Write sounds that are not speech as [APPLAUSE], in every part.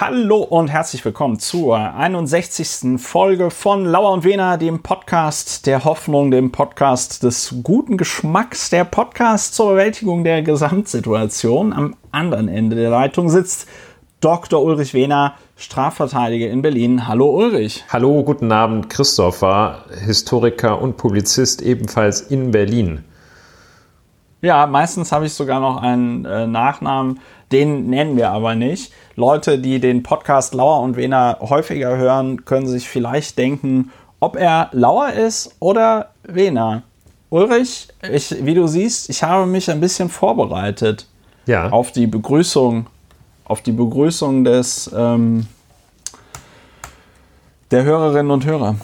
Hallo und herzlich willkommen zur 61. Folge von Lauer und Wena, dem Podcast der Hoffnung, dem Podcast des guten Geschmacks, der Podcast zur Bewältigung der Gesamtsituation. Am anderen Ende der Leitung sitzt Dr. Ulrich Wehner, Strafverteidiger in Berlin. Hallo Ulrich. Hallo, guten Abend, Christopher, Historiker und Publizist ebenfalls in Berlin. Ja, meistens habe ich sogar noch einen äh, Nachnamen, den nennen wir aber nicht. Leute, die den Podcast Lauer und Wena häufiger hören, können sich vielleicht denken, ob er Lauer ist oder Wena. Ulrich, ich, wie du siehst, ich habe mich ein bisschen vorbereitet ja. auf die Begrüßung, auf die Begrüßung des ähm, der Hörerinnen und Hörer.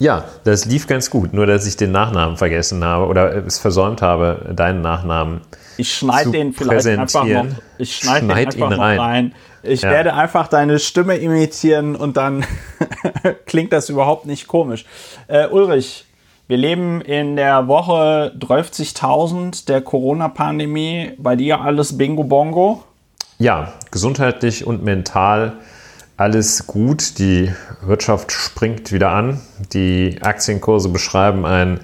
Ja, das lief ganz gut, nur dass ich den Nachnamen vergessen habe oder es versäumt habe, deinen Nachnamen. Ich schneide den vielleicht einfach noch. Ich schneide Schneid den einfach rein. rein. Ich ja. werde einfach deine Stimme imitieren und dann [LAUGHS] klingt das überhaupt nicht komisch. Äh, Ulrich, wir leben in der Woche 30.000 der Corona-Pandemie. Bei dir alles Bingo Bongo? Ja, gesundheitlich und mental alles gut. Die Wirtschaft springt wieder an. Die Aktienkurse beschreiben ein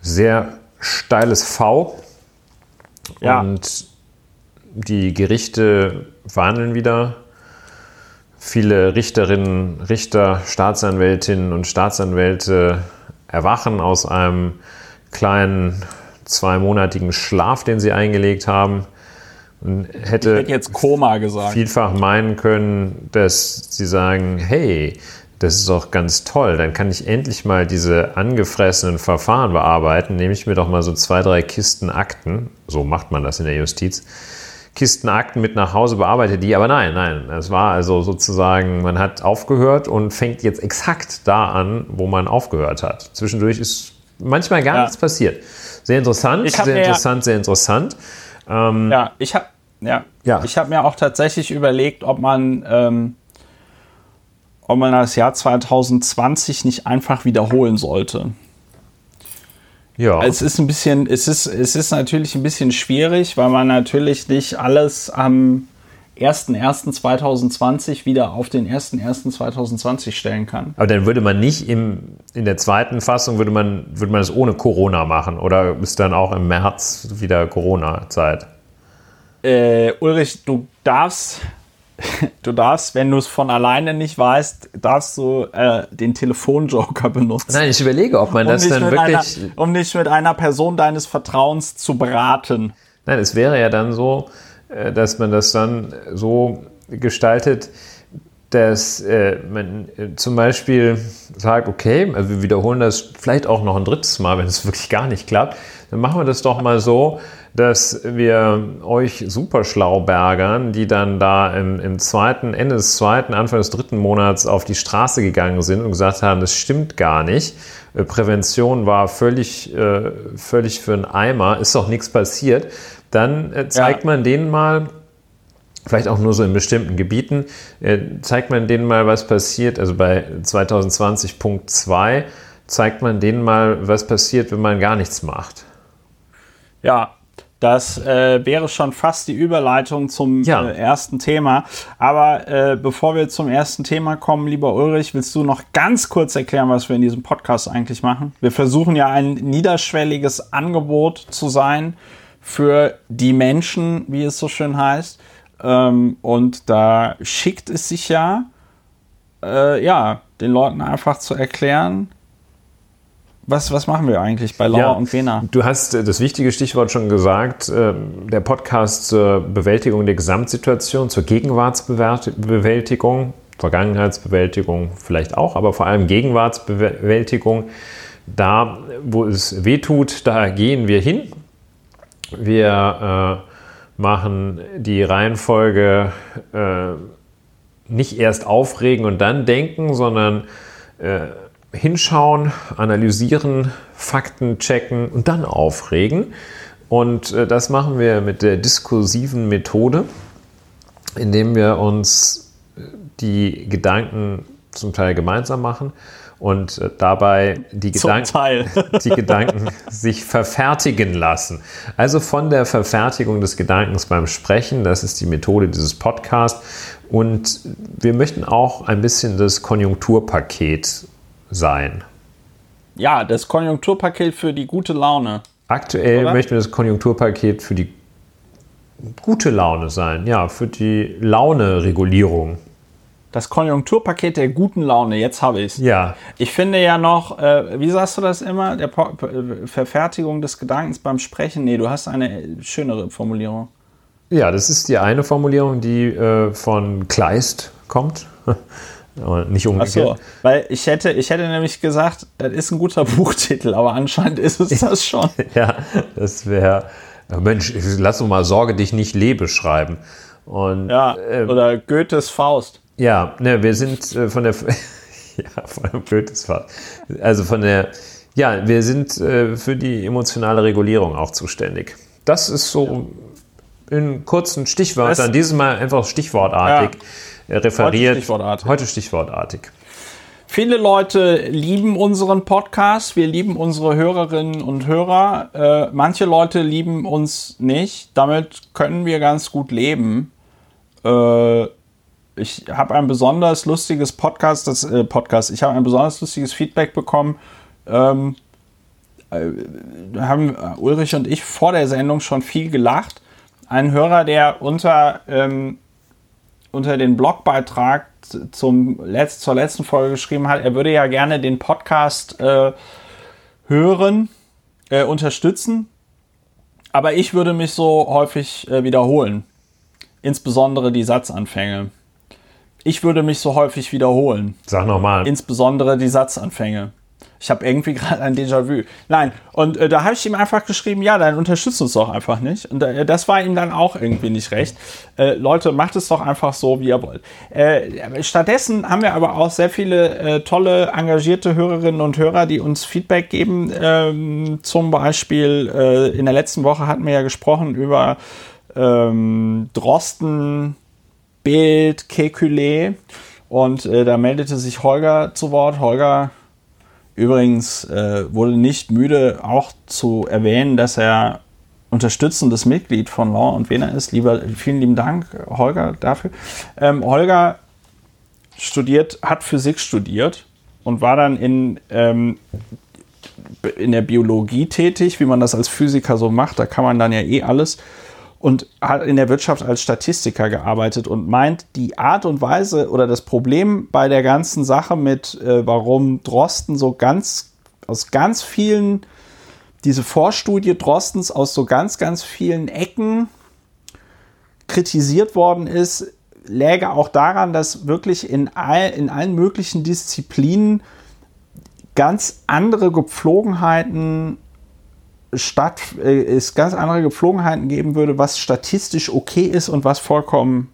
sehr steiles V. Ja. Und die Gerichte verhandeln wieder. Viele Richterinnen, Richter, Staatsanwältinnen und Staatsanwälte erwachen aus einem kleinen zweimonatigen Schlaf, den sie eingelegt haben. Und hätte, hätte jetzt Koma gesagt. Vielfach meinen können, dass sie sagen, hey, das ist doch ganz toll, dann kann ich endlich mal diese angefressenen Verfahren bearbeiten, nehme ich mir doch mal so zwei, drei Kisten Akten, so macht man das in der Justiz, Kisten Akten mit nach Hause, bearbeite die, aber nein, nein, es war also sozusagen, man hat aufgehört und fängt jetzt exakt da an, wo man aufgehört hat. Zwischendurch ist manchmal gar ja. nichts passiert. Sehr interessant, sehr interessant, sehr interessant. Ähm, ja, ich habe ja, ja. Ich mir auch tatsächlich überlegt, ob man, ähm, ob man das Jahr 2020 nicht einfach wiederholen sollte. Ja. Es ist ein bisschen, es ist, es ist natürlich ein bisschen schwierig, weil man natürlich nicht alles am 1.1.2020 wieder auf den 1.1.2020 stellen kann. Aber dann würde man nicht im, in der zweiten Fassung, würde man, würde man das ohne Corona machen oder ist dann auch im März wieder Corona-Zeit? Äh, Ulrich, du darfst, [LAUGHS] du darfst, wenn du es von alleine nicht weißt, darfst du äh, den Telefonjoker benutzen. Nein, ich überlege, ob man um das dann wirklich. Einer, um dich mit einer Person deines Vertrauens zu beraten. Nein, es wäre ja dann so, äh, dass man das dann so gestaltet, dass äh, man äh, zum Beispiel sagt, okay, also wir wiederholen das vielleicht auch noch ein drittes Mal, wenn es [LAUGHS] wirklich gar nicht klappt, dann machen wir das doch mal so, dass wir euch super Schlaubergern, die dann da im, im, zweiten, Ende des zweiten, Anfang des dritten Monats auf die Straße gegangen sind und gesagt haben, das stimmt gar nicht. Äh, Prävention war völlig, äh, völlig für einen Eimer, ist doch nichts passiert. Dann äh, zeigt ja. man denen mal, vielleicht auch nur so in bestimmten Gebieten, äh, zeigt man denen mal, was passiert. Also bei 2020.2 zeigt man denen mal, was passiert, wenn man gar nichts macht. Ja, das äh, wäre schon fast die Überleitung zum ja. äh, ersten Thema. Aber äh, bevor wir zum ersten Thema kommen, lieber Ulrich, willst du noch ganz kurz erklären, was wir in diesem Podcast eigentlich machen? Wir versuchen ja ein niederschwelliges Angebot zu sein für die Menschen, wie es so schön heißt. Ähm, und da schickt es sich ja, äh, ja, den Leuten einfach zu erklären, was, was machen wir eigentlich bei Laura ja, und Vena? Du hast äh, das wichtige Stichwort schon gesagt, ähm, der Podcast zur Bewältigung der Gesamtsituation, zur Gegenwartsbewältigung, Vergangenheitsbewältigung vielleicht auch, aber vor allem Gegenwartsbewältigung. Da, wo es weh tut, da gehen wir hin. Wir äh, machen die Reihenfolge äh, nicht erst aufregen und dann denken, sondern äh, hinschauen, analysieren, Fakten checken und dann aufregen. Und äh, das machen wir mit der diskursiven Methode, indem wir uns äh, die Gedanken zum Teil gemeinsam machen und äh, dabei die, Gedanken, [LAUGHS] die Gedanken sich verfertigen lassen. Also von der Verfertigung des Gedankens beim Sprechen, das ist die Methode dieses Podcasts. Und wir möchten auch ein bisschen das Konjunkturpaket sein. Ja, das Konjunkturpaket für die gute Laune. Aktuell Oder? möchten wir das Konjunkturpaket für die gute Laune sein, ja, für die Laune-Regulierung. Das Konjunkturpaket der guten Laune, jetzt habe ich es. Ja. Ich finde ja noch, äh, wie sagst du das immer? Der po Verfertigung des Gedankens beim Sprechen. Nee, du hast eine schönere Formulierung. Ja, das ist die eine Formulierung, die äh, von Kleist kommt. [LAUGHS] nicht umgekehrt. Ach so, weil ich hätte, ich hätte nämlich gesagt, das ist ein guter [LAUGHS] Buchtitel, aber anscheinend ist es das schon. [LAUGHS] ja, das wäre, Mensch, lass doch mal Sorge dich nicht lebe schreiben. Und, ja, äh, oder Goethes Faust. Ja, ne, wir sind äh, von der, [LAUGHS] ja, von Goethes Faust. Also von der, ja, wir sind äh, für die emotionale Regulierung auch zuständig. Das ist so ja. in kurzen Stichwörtern, dieses Mal einfach stichwortartig. Ja referiert. Heute stichwortartig. Heute stichwortartig. Viele Leute lieben unseren Podcast, wir lieben unsere Hörerinnen und Hörer. Äh, manche Leute lieben uns nicht. Damit können wir ganz gut leben. Äh, ich habe ein besonders lustiges Podcast, das äh, Podcast. Ich habe ein besonders lustiges Feedback bekommen. Ähm, äh, haben Ulrich und ich vor der Sendung schon viel gelacht. Ein Hörer, der unter ähm, unter den Blogbeitrag zum Letz-, zur letzten Folge geschrieben hat, er würde ja gerne den Podcast äh, hören, äh, unterstützen, aber ich würde mich so häufig äh, wiederholen. Insbesondere die Satzanfänge. Ich würde mich so häufig wiederholen. Sag nochmal. Insbesondere die Satzanfänge. Ich habe irgendwie [LAUGHS] gerade ein Déjà-vu. Nein, und äh, da habe ich ihm einfach geschrieben, ja, dann unterstützt uns doch einfach nicht. Und äh, das war ihm dann auch irgendwie nicht recht. Äh, Leute, macht es doch einfach so, wie ihr wollt. Äh, stattdessen haben wir aber auch sehr viele äh, tolle, engagierte Hörerinnen und Hörer, die uns Feedback geben. Ähm, zum Beispiel äh, in der letzten Woche hatten wir ja gesprochen über ähm, Drosten, Bild, Kekulé. Und da meldete sich Holger zu Wort. Holger Übrigens äh, wurde nicht müde, auch zu erwähnen, dass er unterstützendes Mitglied von Law und Wiener ist. Lieber, vielen lieben Dank, Holger, dafür. Ähm, Holger studiert, hat Physik studiert und war dann in, ähm, in der Biologie tätig, wie man das als Physiker so macht. Da kann man dann ja eh alles und hat in der Wirtschaft als Statistiker gearbeitet und meint, die Art und Weise oder das Problem bei der ganzen Sache mit, äh, warum Drosten so ganz aus ganz vielen, diese Vorstudie Drostens aus so ganz, ganz vielen Ecken kritisiert worden ist, läge auch daran, dass wirklich in, all, in allen möglichen Disziplinen ganz andere Gepflogenheiten statt, äh, es ganz andere Gepflogenheiten geben würde, was statistisch okay ist und was vollkommen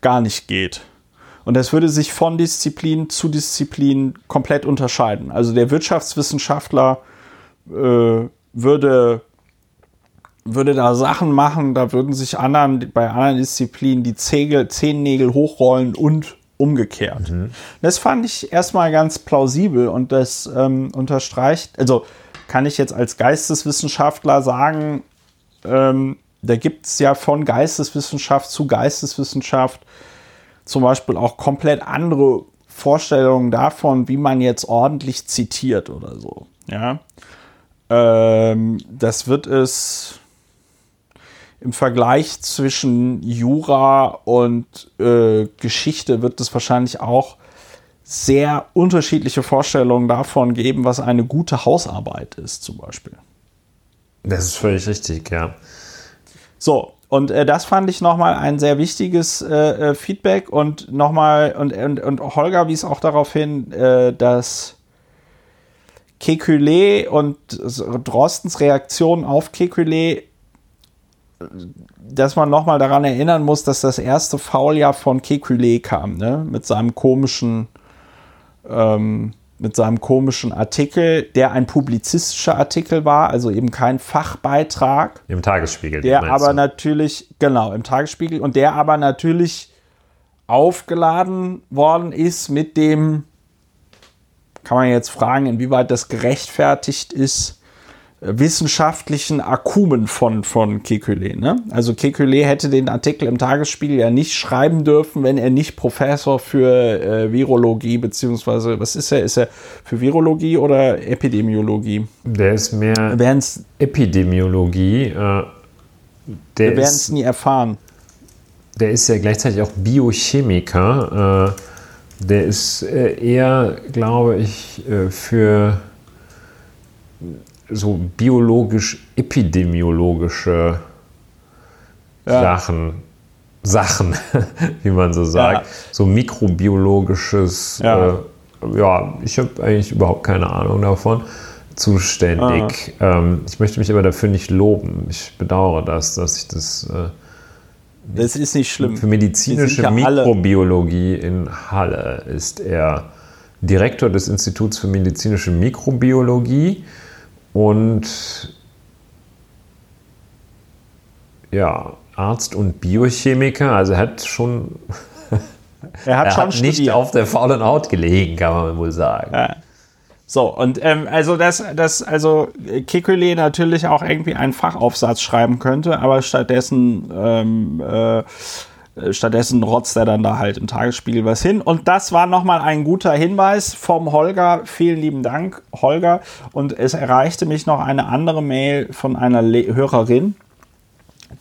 gar nicht geht. Und das würde sich von Disziplin zu Disziplin komplett unterscheiden. Also der Wirtschaftswissenschaftler äh, würde, würde da Sachen machen, da würden sich anderen, bei anderen Disziplinen die Zegel, Zehennägel hochrollen und umgekehrt. Mhm. Das fand ich erstmal ganz plausibel und das ähm, unterstreicht, also kann ich jetzt als Geisteswissenschaftler sagen, ähm, da gibt es ja von Geisteswissenschaft zu Geisteswissenschaft zum Beispiel auch komplett andere Vorstellungen davon, wie man jetzt ordentlich zitiert oder so. Ja, ähm, das wird es im Vergleich zwischen Jura und äh, Geschichte wird es wahrscheinlich auch sehr unterschiedliche Vorstellungen davon geben, was eine gute Hausarbeit ist, zum Beispiel. Das ist völlig richtig, ja. So, und äh, das fand ich nochmal ein sehr wichtiges äh, äh Feedback und nochmal, und, und, und Holger wies auch darauf hin, äh, dass Kekulé und Drostens Reaktion auf Kekulé, dass man nochmal daran erinnern muss, dass das erste Fouljahr von Kekulé kam, ne? mit seinem komischen ähm, mit seinem komischen Artikel, der ein publizistischer Artikel war, also eben kein Fachbeitrag. Im Tagesspiegel. Der aber du? natürlich, genau, im Tagesspiegel und der aber natürlich aufgeladen worden ist mit dem kann man jetzt fragen, inwieweit das gerechtfertigt ist, wissenschaftlichen Akumen von, von Kekulé. Ne? Also Kekulé hätte den Artikel im Tagesspiegel ja nicht schreiben dürfen, wenn er nicht Professor für äh, Virologie, beziehungsweise, was ist er? Ist er für Virologie oder Epidemiologie? Der ist mehr Wern's, Epidemiologie. Äh, wir werden es nie erfahren. Der ist ja gleichzeitig auch Biochemiker. Äh, der ist äh, eher, glaube ich, äh, für so biologisch-epidemiologische ja. Sachen, Sachen, [LAUGHS] wie man so sagt, ja. so mikrobiologisches, ja, äh, ja ich habe eigentlich überhaupt keine Ahnung davon, zuständig. Ähm, ich möchte mich aber dafür nicht loben. Ich bedauere das, dass ich das. Äh, das ist nicht schlimm. Für medizinische Mikrobiologie in Halle ist er Direktor des Instituts für medizinische Mikrobiologie und ja, Arzt und Biochemiker, also er hat schon, [LAUGHS] er hat, er schon hat nicht auf der faulen Haut gelegen, kann man wohl sagen. Ja. So, und ähm, also dass das, also Kekule natürlich auch irgendwie einen Fachaufsatz schreiben könnte, aber stattdessen ähm, äh, äh, stattdessen rotzt er dann da halt im Tagesspiegel was hin. Und das war nochmal ein guter Hinweis vom Holger. Vielen lieben Dank, Holger. Und es erreichte mich noch eine andere Mail von einer Le Hörerin,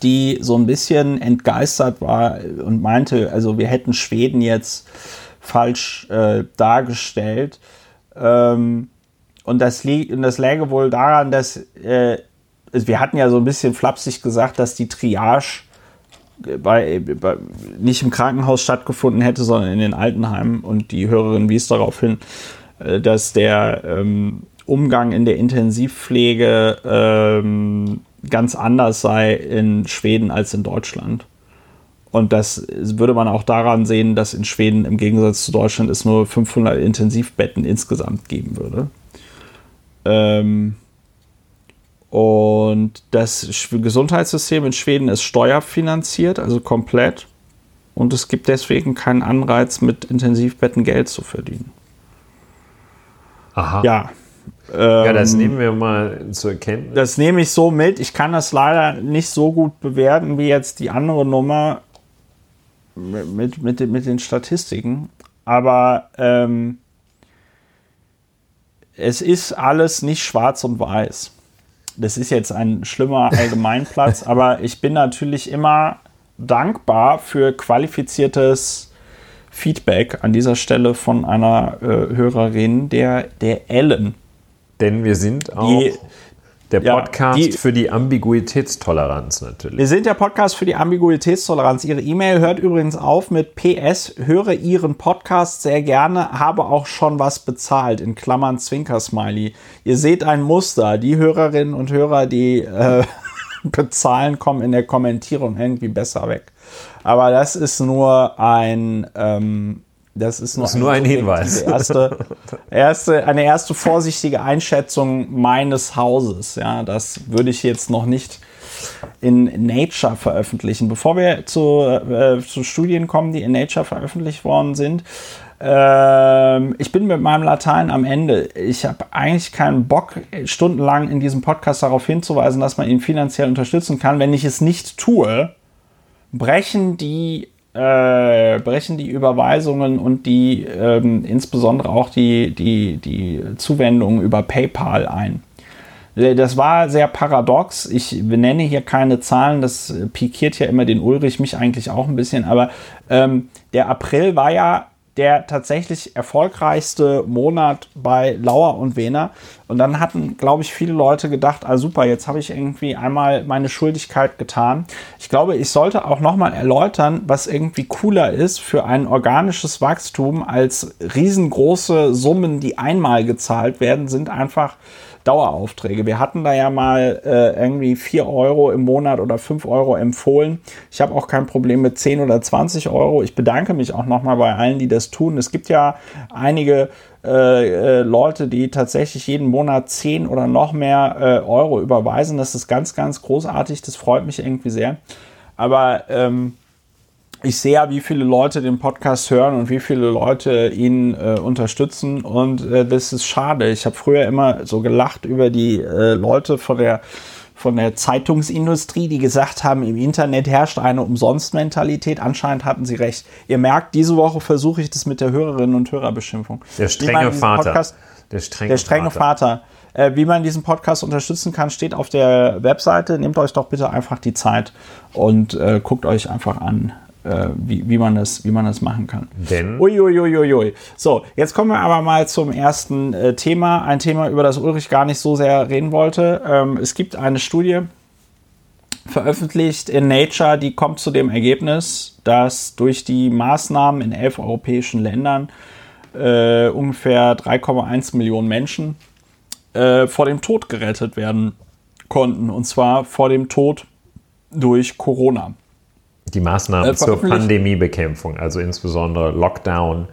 die so ein bisschen entgeistert war und meinte, also wir hätten Schweden jetzt falsch äh, dargestellt. Ähm, und, das und das läge wohl daran, dass äh, wir hatten ja so ein bisschen flapsig gesagt, dass die Triage bei, bei, nicht im Krankenhaus stattgefunden hätte, sondern in den Altenheimen. Und die Hörerin wies darauf hin, äh, dass der ähm, Umgang in der Intensivpflege ähm, ganz anders sei in Schweden als in Deutschland. Und das würde man auch daran sehen, dass in Schweden im Gegensatz zu Deutschland es nur 500 Intensivbetten insgesamt geben würde. Ähm, und das Gesundheitssystem in Schweden ist steuerfinanziert, also komplett. Und es gibt deswegen keinen Anreiz, mit Intensivbetten Geld zu verdienen. Aha. Ja. Ähm, ja, das nehmen wir mal zur Kenntnis. Das nehme ich so mit. Ich kann das leider nicht so gut bewerten wie jetzt die andere Nummer mit, mit, mit den Statistiken. Aber ähm, es ist alles nicht schwarz und weiß das ist jetzt ein schlimmer [LAUGHS] Allgemeinplatz, aber ich bin natürlich immer dankbar für qualifiziertes Feedback an dieser Stelle von einer äh, Hörerin, der, der Ellen. Denn wir sind auch. Die, der Podcast ja, die, für die Ambiguitätstoleranz natürlich. Wir sind der Podcast für die Ambiguitätstoleranz. Ihre E-Mail hört übrigens auf mit PS, höre Ihren Podcast sehr gerne, habe auch schon was bezahlt, in Klammern Zwinker-Smiley. Ihr seht ein Muster. Die Hörerinnen und Hörer, die äh, [LAUGHS] bezahlen, kommen in der Kommentierung irgendwie besser weg. Aber das ist nur ein... Ähm, das ist nur, das ist nur ein Hinweis. [LAUGHS] Erste, erste, eine erste vorsichtige Einschätzung meines Hauses. Ja, das würde ich jetzt noch nicht in Nature veröffentlichen. Bevor wir zu, äh, zu Studien kommen, die in Nature veröffentlicht worden sind, ähm, ich bin mit meinem Latein am Ende. Ich habe eigentlich keinen Bock, stundenlang in diesem Podcast darauf hinzuweisen, dass man ihn finanziell unterstützen kann. Wenn ich es nicht tue, brechen die äh, brechen die Überweisungen und die ähm, insbesondere auch die, die, die Zuwendungen über PayPal ein. Äh, das war sehr paradox. Ich benenne hier keine Zahlen, das pikiert ja immer den Ulrich, mich eigentlich auch ein bisschen, aber ähm, der April war ja der tatsächlich erfolgreichste Monat bei Lauer und Wehner. Und dann hatten, glaube ich, viele Leute gedacht, ah super, jetzt habe ich irgendwie einmal meine Schuldigkeit getan. Ich glaube, ich sollte auch nochmal erläutern, was irgendwie cooler ist für ein organisches Wachstum als riesengroße Summen, die einmal gezahlt werden, sind einfach Daueraufträge. Wir hatten da ja mal äh, irgendwie 4 Euro im Monat oder 5 Euro empfohlen. Ich habe auch kein Problem mit 10 oder 20 Euro. Ich bedanke mich auch nochmal bei allen, die das tun. Es gibt ja einige äh, äh, Leute, die tatsächlich jeden Monat 10 oder noch mehr äh, Euro überweisen. Das ist ganz, ganz großartig. Das freut mich irgendwie sehr. Aber ähm, ich sehe ja, wie viele Leute den Podcast hören und wie viele Leute ihn äh, unterstützen. Und äh, das ist schade. Ich habe früher immer so gelacht über die äh, Leute von der, von der Zeitungsindustrie, die gesagt haben, im Internet herrscht eine Umsonst-Mentalität. Anscheinend hatten sie recht. Ihr merkt, diese Woche versuche ich das mit der Hörerinnen- und Hörerbeschimpfung. Der strenge Vater. Podcast, der strenge, der strenge Vater. Vater. Äh, wie man diesen Podcast unterstützen kann, steht auf der Webseite. Nehmt euch doch bitte einfach die Zeit und äh, guckt euch einfach an, äh, wie, wie, man das, wie man das machen kann. Denn? Uiuiuiui. So, jetzt kommen wir aber mal zum ersten äh, Thema. Ein Thema, über das Ulrich gar nicht so sehr reden wollte. Ähm, es gibt eine Studie veröffentlicht in Nature, die kommt zu dem Ergebnis, dass durch die Maßnahmen in elf europäischen Ländern äh, ungefähr 3,1 Millionen Menschen äh, vor dem Tod gerettet werden konnten. Und zwar vor dem Tod durch Corona. Die Maßnahmen äh, zur Pandemiebekämpfung, also insbesondere Lockdown.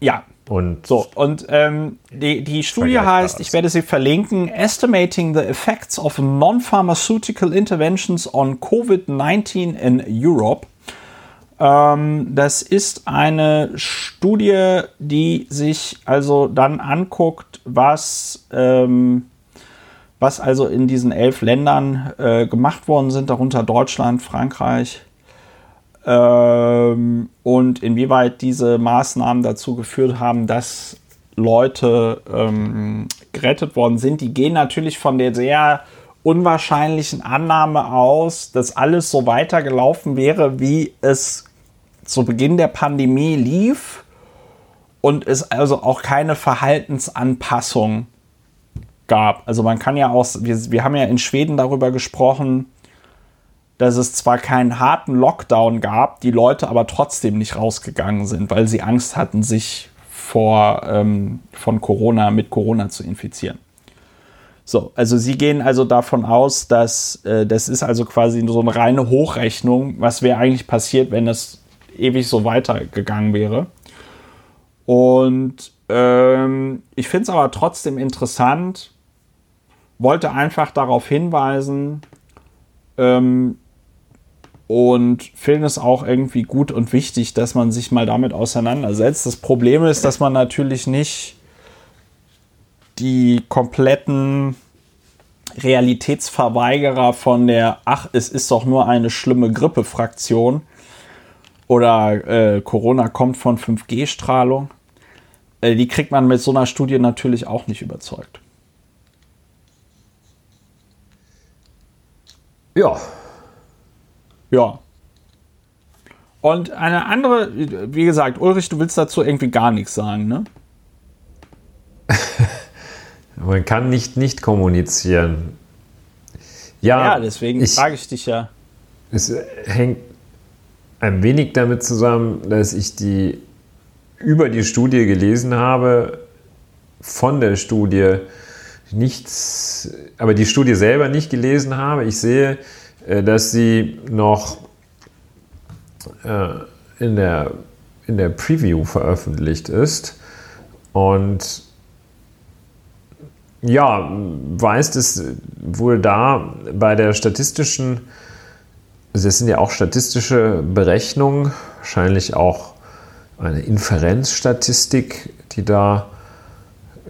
Ja. Und so, und ähm, die, die Studie heißt, ich werde sie verlinken, Estimating the Effects of Non-Pharmaceutical Interventions on COVID-19 in Europe. Ähm, das ist eine Studie, die sich also dann anguckt, was, ähm, was also in diesen elf Ländern äh, gemacht worden sind, darunter Deutschland, Frankreich, ähm, und inwieweit diese Maßnahmen dazu geführt haben, dass Leute ähm, gerettet worden sind. Die gehen natürlich von der sehr unwahrscheinlichen Annahme aus, dass alles so weitergelaufen wäre, wie es zu Beginn der Pandemie lief und es also auch keine Verhaltensanpassung gab. Also man kann ja auch, wir, wir haben ja in Schweden darüber gesprochen, dass es zwar keinen harten Lockdown gab, die Leute aber trotzdem nicht rausgegangen sind, weil sie Angst hatten, sich vor, ähm, von Corona mit Corona zu infizieren. So, also sie gehen also davon aus, dass äh, das ist also quasi so eine reine Hochrechnung, was wäre eigentlich passiert, wenn es ewig so weitergegangen wäre. Und ähm, ich finde es aber trotzdem interessant, wollte einfach darauf hinweisen, ähm, und finde es auch irgendwie gut und wichtig, dass man sich mal damit auseinandersetzt. Das Problem ist, dass man natürlich nicht die kompletten Realitätsverweigerer von der Ach, es ist doch nur eine schlimme Grippe-Fraktion oder äh, Corona kommt von 5G-Strahlung, äh, die kriegt man mit so einer Studie natürlich auch nicht überzeugt. Ja, ja. Und eine andere, wie gesagt, Ulrich, du willst dazu irgendwie gar nichts sagen, ne? [LAUGHS] Man kann nicht nicht kommunizieren. Ja, ja deswegen ich, frage ich dich ja. Es hängt ein wenig damit zusammen, dass ich die über die Studie gelesen habe, von der Studie nichts, aber die Studie selber nicht gelesen habe. Ich sehe, dass sie noch äh, in, der, in der Preview veröffentlicht ist. Und ja, weist es wohl da bei der statistischen, also es sind ja auch statistische Berechnungen, wahrscheinlich auch eine Inferenzstatistik, die da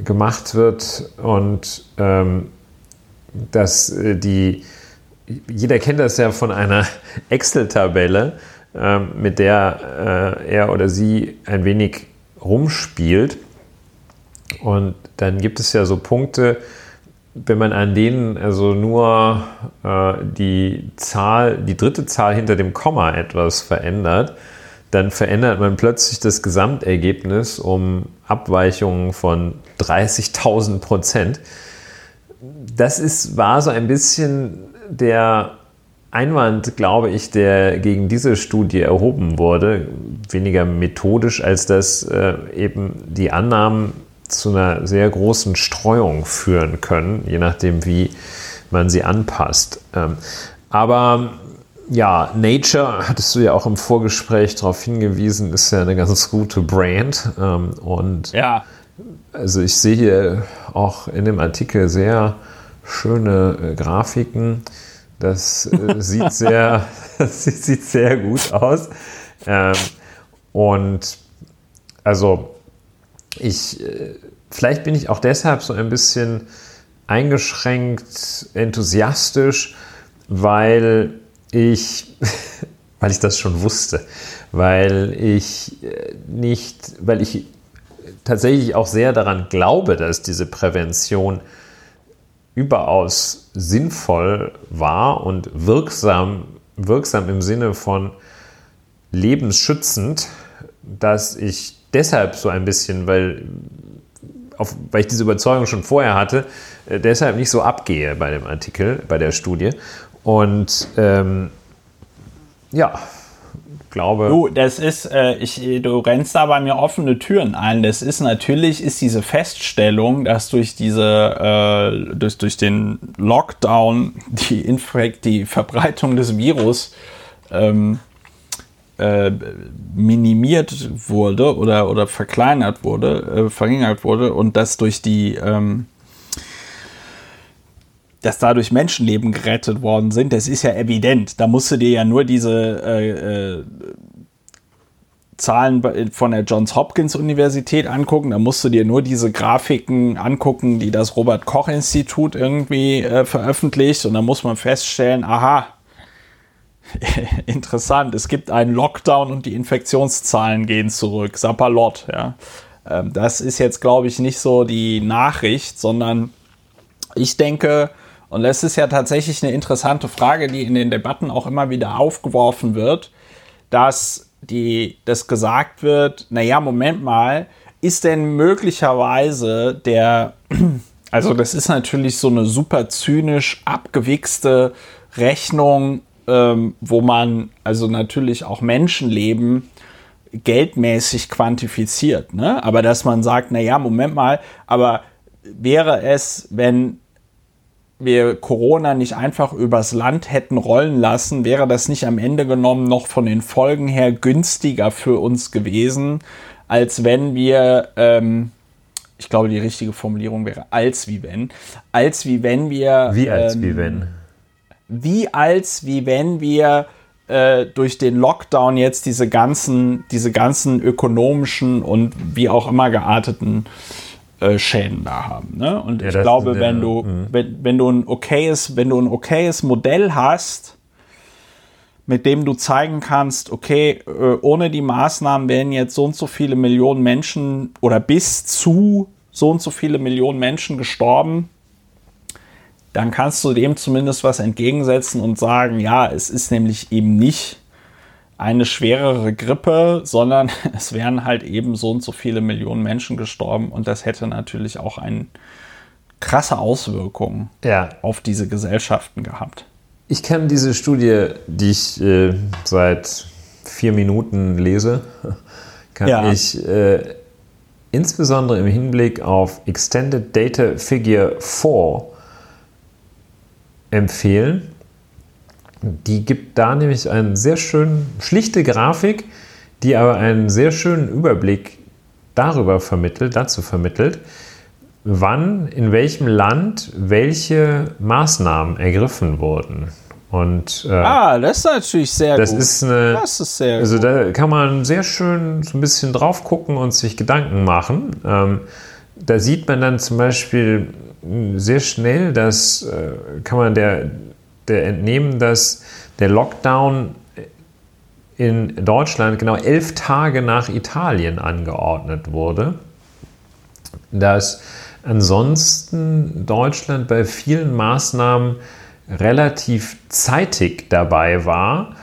gemacht wird und ähm, dass äh, die jeder kennt das ja von einer [LAUGHS] Excel-Tabelle, ähm, mit der äh, er oder sie ein wenig rumspielt. Und dann gibt es ja so Punkte, wenn man an denen also nur äh, die Zahl, die dritte Zahl hinter dem Komma etwas verändert, dann verändert man plötzlich das Gesamtergebnis um Abweichungen von 30.000 Prozent. Das ist, war so ein bisschen der Einwand, glaube ich, der gegen diese Studie erhoben wurde, weniger methodisch, als dass äh, eben die Annahmen zu einer sehr großen Streuung führen können, je nachdem, wie man sie anpasst. Ähm, aber ja, Nature, hattest du ja auch im Vorgespräch darauf hingewiesen, ist ja eine ganz gute Brand. Ähm, und ja. also ich sehe hier auch in dem Artikel sehr schöne äh, Grafiken. Das äh, sieht, sehr, [LAUGHS] das sieht sehr gut aus. Ähm, und also ich, äh, vielleicht bin ich auch deshalb so ein bisschen eingeschränkt enthusiastisch, weil ich, [LAUGHS] weil ich das schon wusste, weil ich äh, nicht, weil ich tatsächlich auch sehr daran glaube, dass diese Prävention überaus sinnvoll war und wirksam, wirksam im Sinne von lebensschützend, dass ich deshalb so ein bisschen, weil, auf, weil ich diese Überzeugung schon vorher hatte, äh, deshalb nicht so abgehe bei dem Artikel, bei der Studie. Und ähm, ja, glaube. Du, das ist, äh, ich, du rennst da bei mir offene Türen ein. Das ist natürlich, ist diese Feststellung, dass durch diese, äh, durch, durch den Lockdown die, Infekt, die Verbreitung des Virus ähm, äh, minimiert wurde oder, oder verkleinert wurde, äh, verringert wurde und dass durch die ähm, dass dadurch Menschenleben gerettet worden sind, das ist ja evident. Da musst du dir ja nur diese äh, äh, Zahlen von der Johns Hopkins Universität angucken. Da musst du dir nur diese Grafiken angucken, die das Robert Koch Institut irgendwie äh, veröffentlicht. Und da muss man feststellen, aha, [LAUGHS] interessant, es gibt einen Lockdown und die Infektionszahlen gehen zurück. Sapalot, ja. Ähm, das ist jetzt, glaube ich, nicht so die Nachricht, sondern ich denke, und das ist ja tatsächlich eine interessante Frage, die in den Debatten auch immer wieder aufgeworfen wird, dass die, das gesagt wird, naja, Moment mal, ist denn möglicherweise der, [CLEARS THROAT] also das ist natürlich so eine super zynisch abgewichste Rechnung, ähm, wo man also natürlich auch Menschenleben geldmäßig quantifiziert, ne? Aber dass man sagt, naja, Moment mal, aber wäre es, wenn wir Corona nicht einfach übers Land hätten rollen lassen, wäre das nicht am Ende genommen noch von den Folgen her günstiger für uns gewesen, als wenn wir, ähm, ich glaube, die richtige Formulierung wäre als wie wenn, als wie wenn wir. Wie als ähm, wie wenn. Wie als wie wenn wir äh, durch den Lockdown jetzt diese ganzen, diese ganzen ökonomischen und wie auch immer gearteten äh, Schäden da haben. Ne? Und ja, ich glaube, der, wenn du, mh. wenn, wenn du ein okayes, wenn du ein okayes Modell hast, mit dem du zeigen kannst, okay, äh, ohne die Maßnahmen wären jetzt so und so viele Millionen Menschen oder bis zu so und so viele Millionen Menschen gestorben, dann kannst du dem zumindest was entgegensetzen und sagen, ja, es ist nämlich eben nicht eine schwerere Grippe, sondern [LAUGHS] es wären halt eben so und so viele Millionen Menschen gestorben und das hätte natürlich auch eine krasse Auswirkungen ja. auf diese Gesellschaften gehabt. Ich kenne diese Studie, die ich äh, seit vier Minuten lese, [LAUGHS] kann ja. ich äh, insbesondere im Hinblick auf Extended Data Figure 4 empfehlen die gibt da nämlich eine sehr schön schlichte Grafik, die aber einen sehr schönen Überblick darüber vermittelt, dazu vermittelt, wann in welchem Land welche Maßnahmen ergriffen wurden. Und, äh, ah, das ist natürlich sehr das gut. Ist eine, das ist sehr Also gut. da kann man sehr schön so ein bisschen drauf gucken und sich Gedanken machen. Ähm, da sieht man dann zum Beispiel sehr schnell, dass äh, kann man der der entnehmen, dass der Lockdown in Deutschland genau elf Tage nach Italien angeordnet wurde. Dass ansonsten Deutschland bei vielen Maßnahmen relativ zeitig dabei war,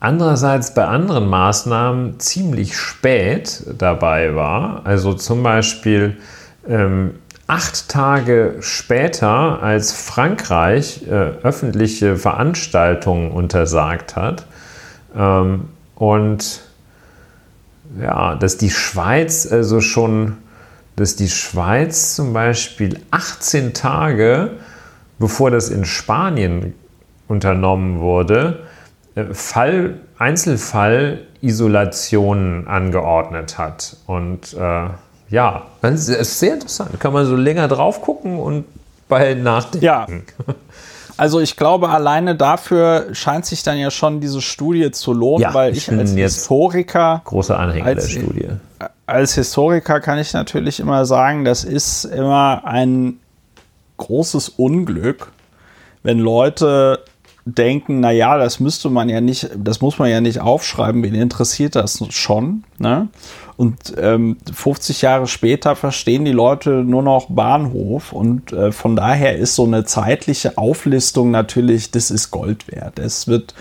andererseits bei anderen Maßnahmen ziemlich spät dabei war. Also zum Beispiel ähm, acht Tage später, als Frankreich äh, öffentliche Veranstaltungen untersagt hat ähm, und ja, dass die Schweiz also schon, dass die Schweiz zum Beispiel 18 Tage, bevor das in Spanien unternommen wurde, äh, Fall, Einzelfall-Isolationen angeordnet hat. Und äh, ja, das ist sehr interessant. Kann man so länger drauf gucken und bei nachdenken. Ja. [LAUGHS] Also ich glaube, alleine dafür scheint sich dann ja schon diese Studie zu lohnen, ja, weil ich, ich als Historiker. Großer Anhänger als, der Studie. Als Historiker kann ich natürlich immer sagen, das ist immer ein großes Unglück, wenn Leute denken, naja, das müsste man ja nicht, das muss man ja nicht aufschreiben, wen interessiert das schon. Ne? Und ähm, 50 Jahre später verstehen die Leute nur noch Bahnhof und äh, von daher ist so eine zeitliche Auflistung natürlich, das ist Gold wert. Es wird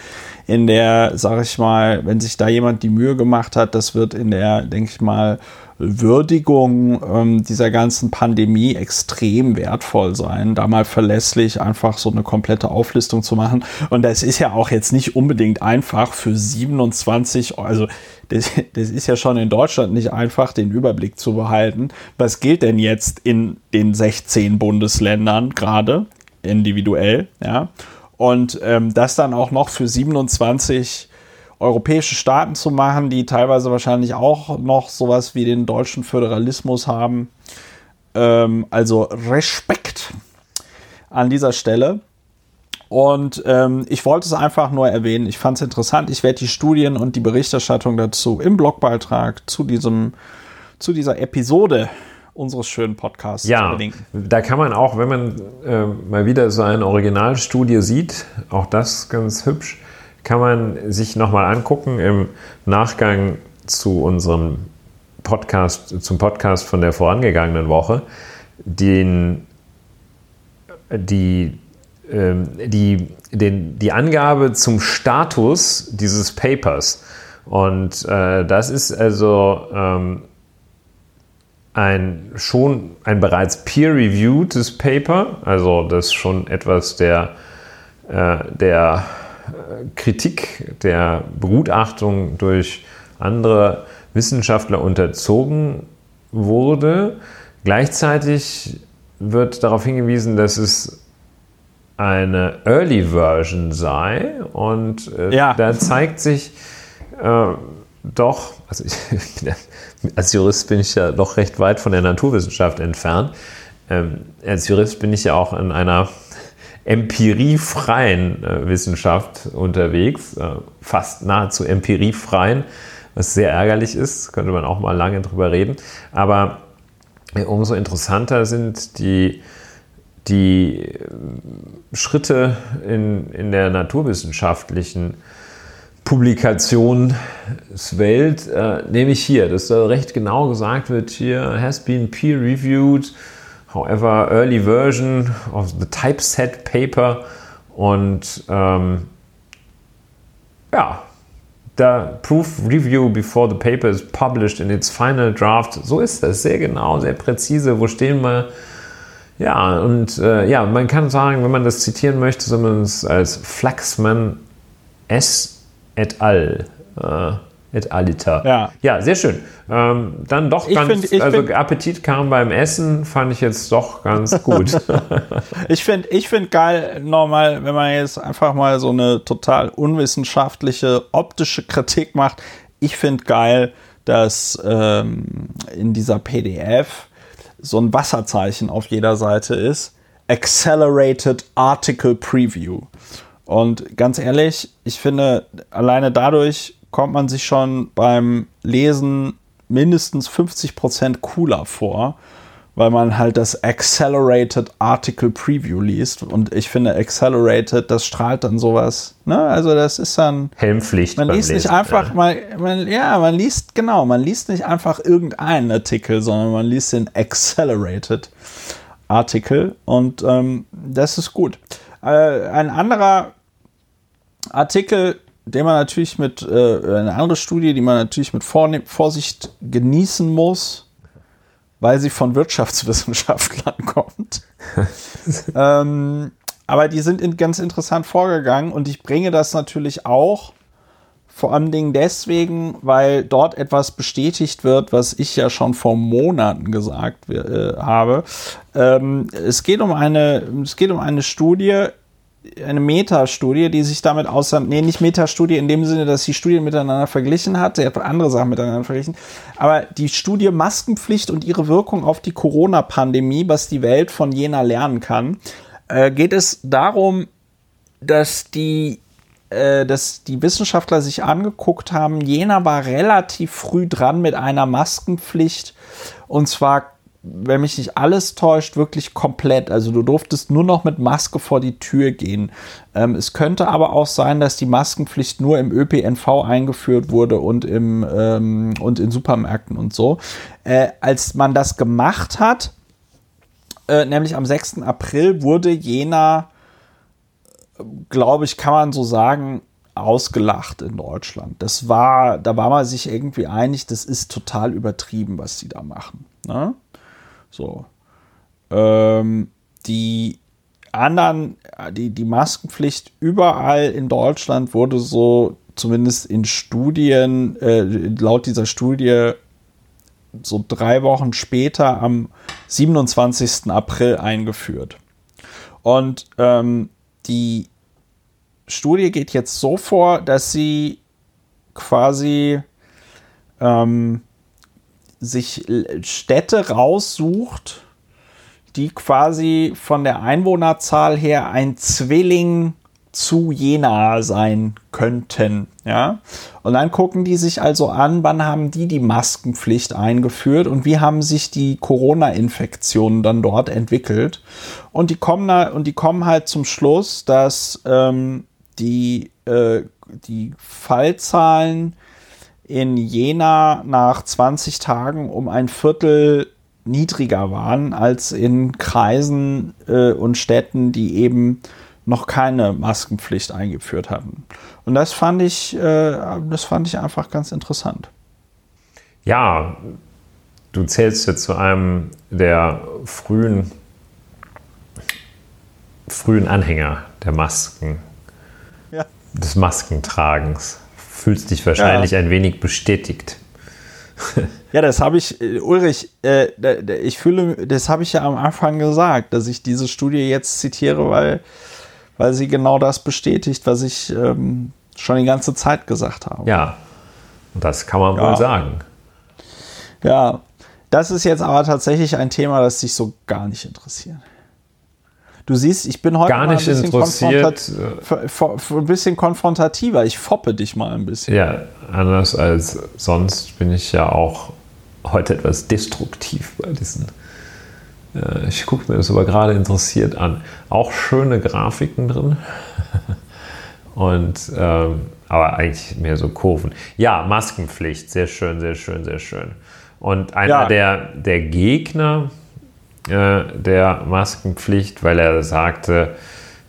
in der, sag ich mal, wenn sich da jemand die Mühe gemacht hat, das wird in der, denke ich mal, Würdigung ähm, dieser ganzen Pandemie extrem wertvoll sein, da mal verlässlich einfach so eine komplette Auflistung zu machen. Und das ist ja auch jetzt nicht unbedingt einfach für 27, also das, [LAUGHS] das ist ja schon in Deutschland nicht einfach, den Überblick zu behalten. Was gilt denn jetzt in den 16 Bundesländern gerade individuell, ja? Und ähm, das dann auch noch für 27 europäische Staaten zu machen, die teilweise wahrscheinlich auch noch sowas wie den deutschen Föderalismus haben. Ähm, also Respekt an dieser Stelle. Und ähm, ich wollte es einfach nur erwähnen. Ich fand es interessant. Ich werde die Studien und die Berichterstattung dazu im Blogbeitrag zu diesem, zu dieser Episode unseres schönen Podcasts ja, verlinken. Da kann man auch, wenn man äh, mal wieder so eine Originalstudie sieht, auch das ganz hübsch, kann man sich nochmal angucken im Nachgang zu unserem Podcast, zum Podcast von der vorangegangenen Woche, den, die, ähm, die, den, die Angabe zum Status dieses Papers. Und äh, das ist also ähm, ein schon ein bereits peer-reviewtes Paper, also das schon etwas der, äh, der Kritik der Begutachtung durch andere Wissenschaftler unterzogen wurde. Gleichzeitig wird darauf hingewiesen, dass es eine Early Version sei und äh, ja. da zeigt sich äh, doch, also ich, [LAUGHS] als Jurist bin ich ja doch recht weit von der Naturwissenschaft entfernt. Ähm, als Jurist bin ich ja auch in einer empiriefreien äh, Wissenschaft unterwegs, äh, fast nahezu empiriefreien, was sehr ärgerlich ist, könnte man auch mal lange drüber reden. Aber äh, umso interessanter sind die, die äh, Schritte in, in der naturwissenschaftlichen Publikationswelt, äh, nämlich hier, dass da recht genau gesagt wird, hier has been peer-reviewed however early version of the typeset paper und ähm, ja, the proof review before the paper is published in its final draft. So ist das, sehr genau, sehr präzise. Wo stehen wir? Ja, und äh, ja, man kann sagen, wenn man das zitieren möchte, soll man es als Flaxman S et al. Äh, Et aliter. Ja. ja, sehr schön. Ähm, dann doch ich ganz, find, also find, Appetit kam beim Essen, fand ich jetzt doch ganz gut. [LAUGHS] ich finde ich find geil, nochmal, wenn man jetzt einfach mal so eine total unwissenschaftliche optische Kritik macht. Ich finde geil, dass ähm, in dieser PDF so ein Wasserzeichen auf jeder Seite ist. Accelerated Article Preview. Und ganz ehrlich, ich finde, alleine dadurch kommt man sich schon beim Lesen mindestens 50% cooler vor, weil man halt das Accelerated Article Preview liest. Und ich finde, Accelerated, das strahlt dann sowas. Ne? Also, das ist dann. Helmpflicht. Man liest nicht einfach ja. mal, man, ja, man liest, genau, man liest nicht einfach irgendeinen Artikel, sondern man liest den Accelerated Artikel. Und ähm, das ist gut. Äh, ein anderer Artikel, den man natürlich mit, äh, eine andere Studie, die man natürlich mit Vorsicht genießen muss, weil sie von Wirtschaftswissenschaftlern [LAUGHS] kommt. [LAUGHS] ähm, aber die sind in, ganz interessant vorgegangen und ich bringe das natürlich auch vor allem Dingen deswegen, weil dort etwas bestätigt wird, was ich ja schon vor Monaten gesagt äh, habe. Ähm, es geht um eine, es geht um eine Studie eine Metastudie, die sich damit auseinander, nee, nicht Metastudie in dem Sinne, dass sie Studien miteinander verglichen hat, sie hat andere Sachen miteinander verglichen, aber die Studie Maskenpflicht und ihre Wirkung auf die Corona-Pandemie, was die Welt von Jena lernen kann, äh, geht es darum, dass die äh, dass die Wissenschaftler sich angeguckt haben, Jena war relativ früh dran mit einer Maskenpflicht und zwar wenn mich nicht alles täuscht, wirklich komplett. Also du durftest nur noch mit Maske vor die Tür gehen. Ähm, es könnte aber auch sein, dass die Maskenpflicht nur im ÖPNV eingeführt wurde und, im, ähm, und in Supermärkten und so. Äh, als man das gemacht hat, äh, nämlich am 6. April, wurde Jena glaube ich, kann man so sagen, ausgelacht in Deutschland. Das war, da war man sich irgendwie einig, das ist total übertrieben, was sie da machen. Ne? So. Ähm, die anderen, die, die Maskenpflicht überall in Deutschland wurde so, zumindest in Studien, äh, laut dieser Studie, so drei Wochen später am 27. April eingeführt. Und ähm, die Studie geht jetzt so vor, dass sie quasi ähm, sich Städte raussucht, die quasi von der Einwohnerzahl her ein Zwilling zu Jena sein könnten. Ja? Und dann gucken die sich also an, wann haben die die Maskenpflicht eingeführt und wie haben sich die Corona-Infektionen dann dort entwickelt. Und die kommen, da, und die kommen halt zum Schluss, dass ähm, die, äh, die Fallzahlen in Jena nach 20 Tagen um ein Viertel niedriger waren als in Kreisen äh, und Städten, die eben noch keine Maskenpflicht eingeführt hatten. Und das fand ich, äh, das fand ich einfach ganz interessant. Ja, du zählst jetzt zu einem der frühen, frühen Anhänger der Masken des Maskentragens. Fühlst dich wahrscheinlich ja. ein wenig bestätigt. Ja, das habe ich, äh, Ulrich, äh, ich fühle, das habe ich ja am Anfang gesagt, dass ich diese Studie jetzt zitiere, weil, weil sie genau das bestätigt, was ich ähm, schon die ganze Zeit gesagt habe. Ja, das kann man ja. wohl sagen. Ja, das ist jetzt aber tatsächlich ein Thema, das dich so gar nicht interessiert. Du siehst, ich bin heute Gar nicht ein, bisschen interessiert. ein bisschen konfrontativer. Ich foppe dich mal ein bisschen. Ja, anders als sonst bin ich ja auch heute etwas destruktiv bei diesen. Äh, ich gucke mir das aber gerade interessiert an. Auch schöne Grafiken drin. [LAUGHS] Und ähm, aber eigentlich mehr so Kurven. Ja, Maskenpflicht, sehr schön, sehr schön, sehr schön. Und einer ja. der, der Gegner äh, der Maskenpflicht, weil er sagte,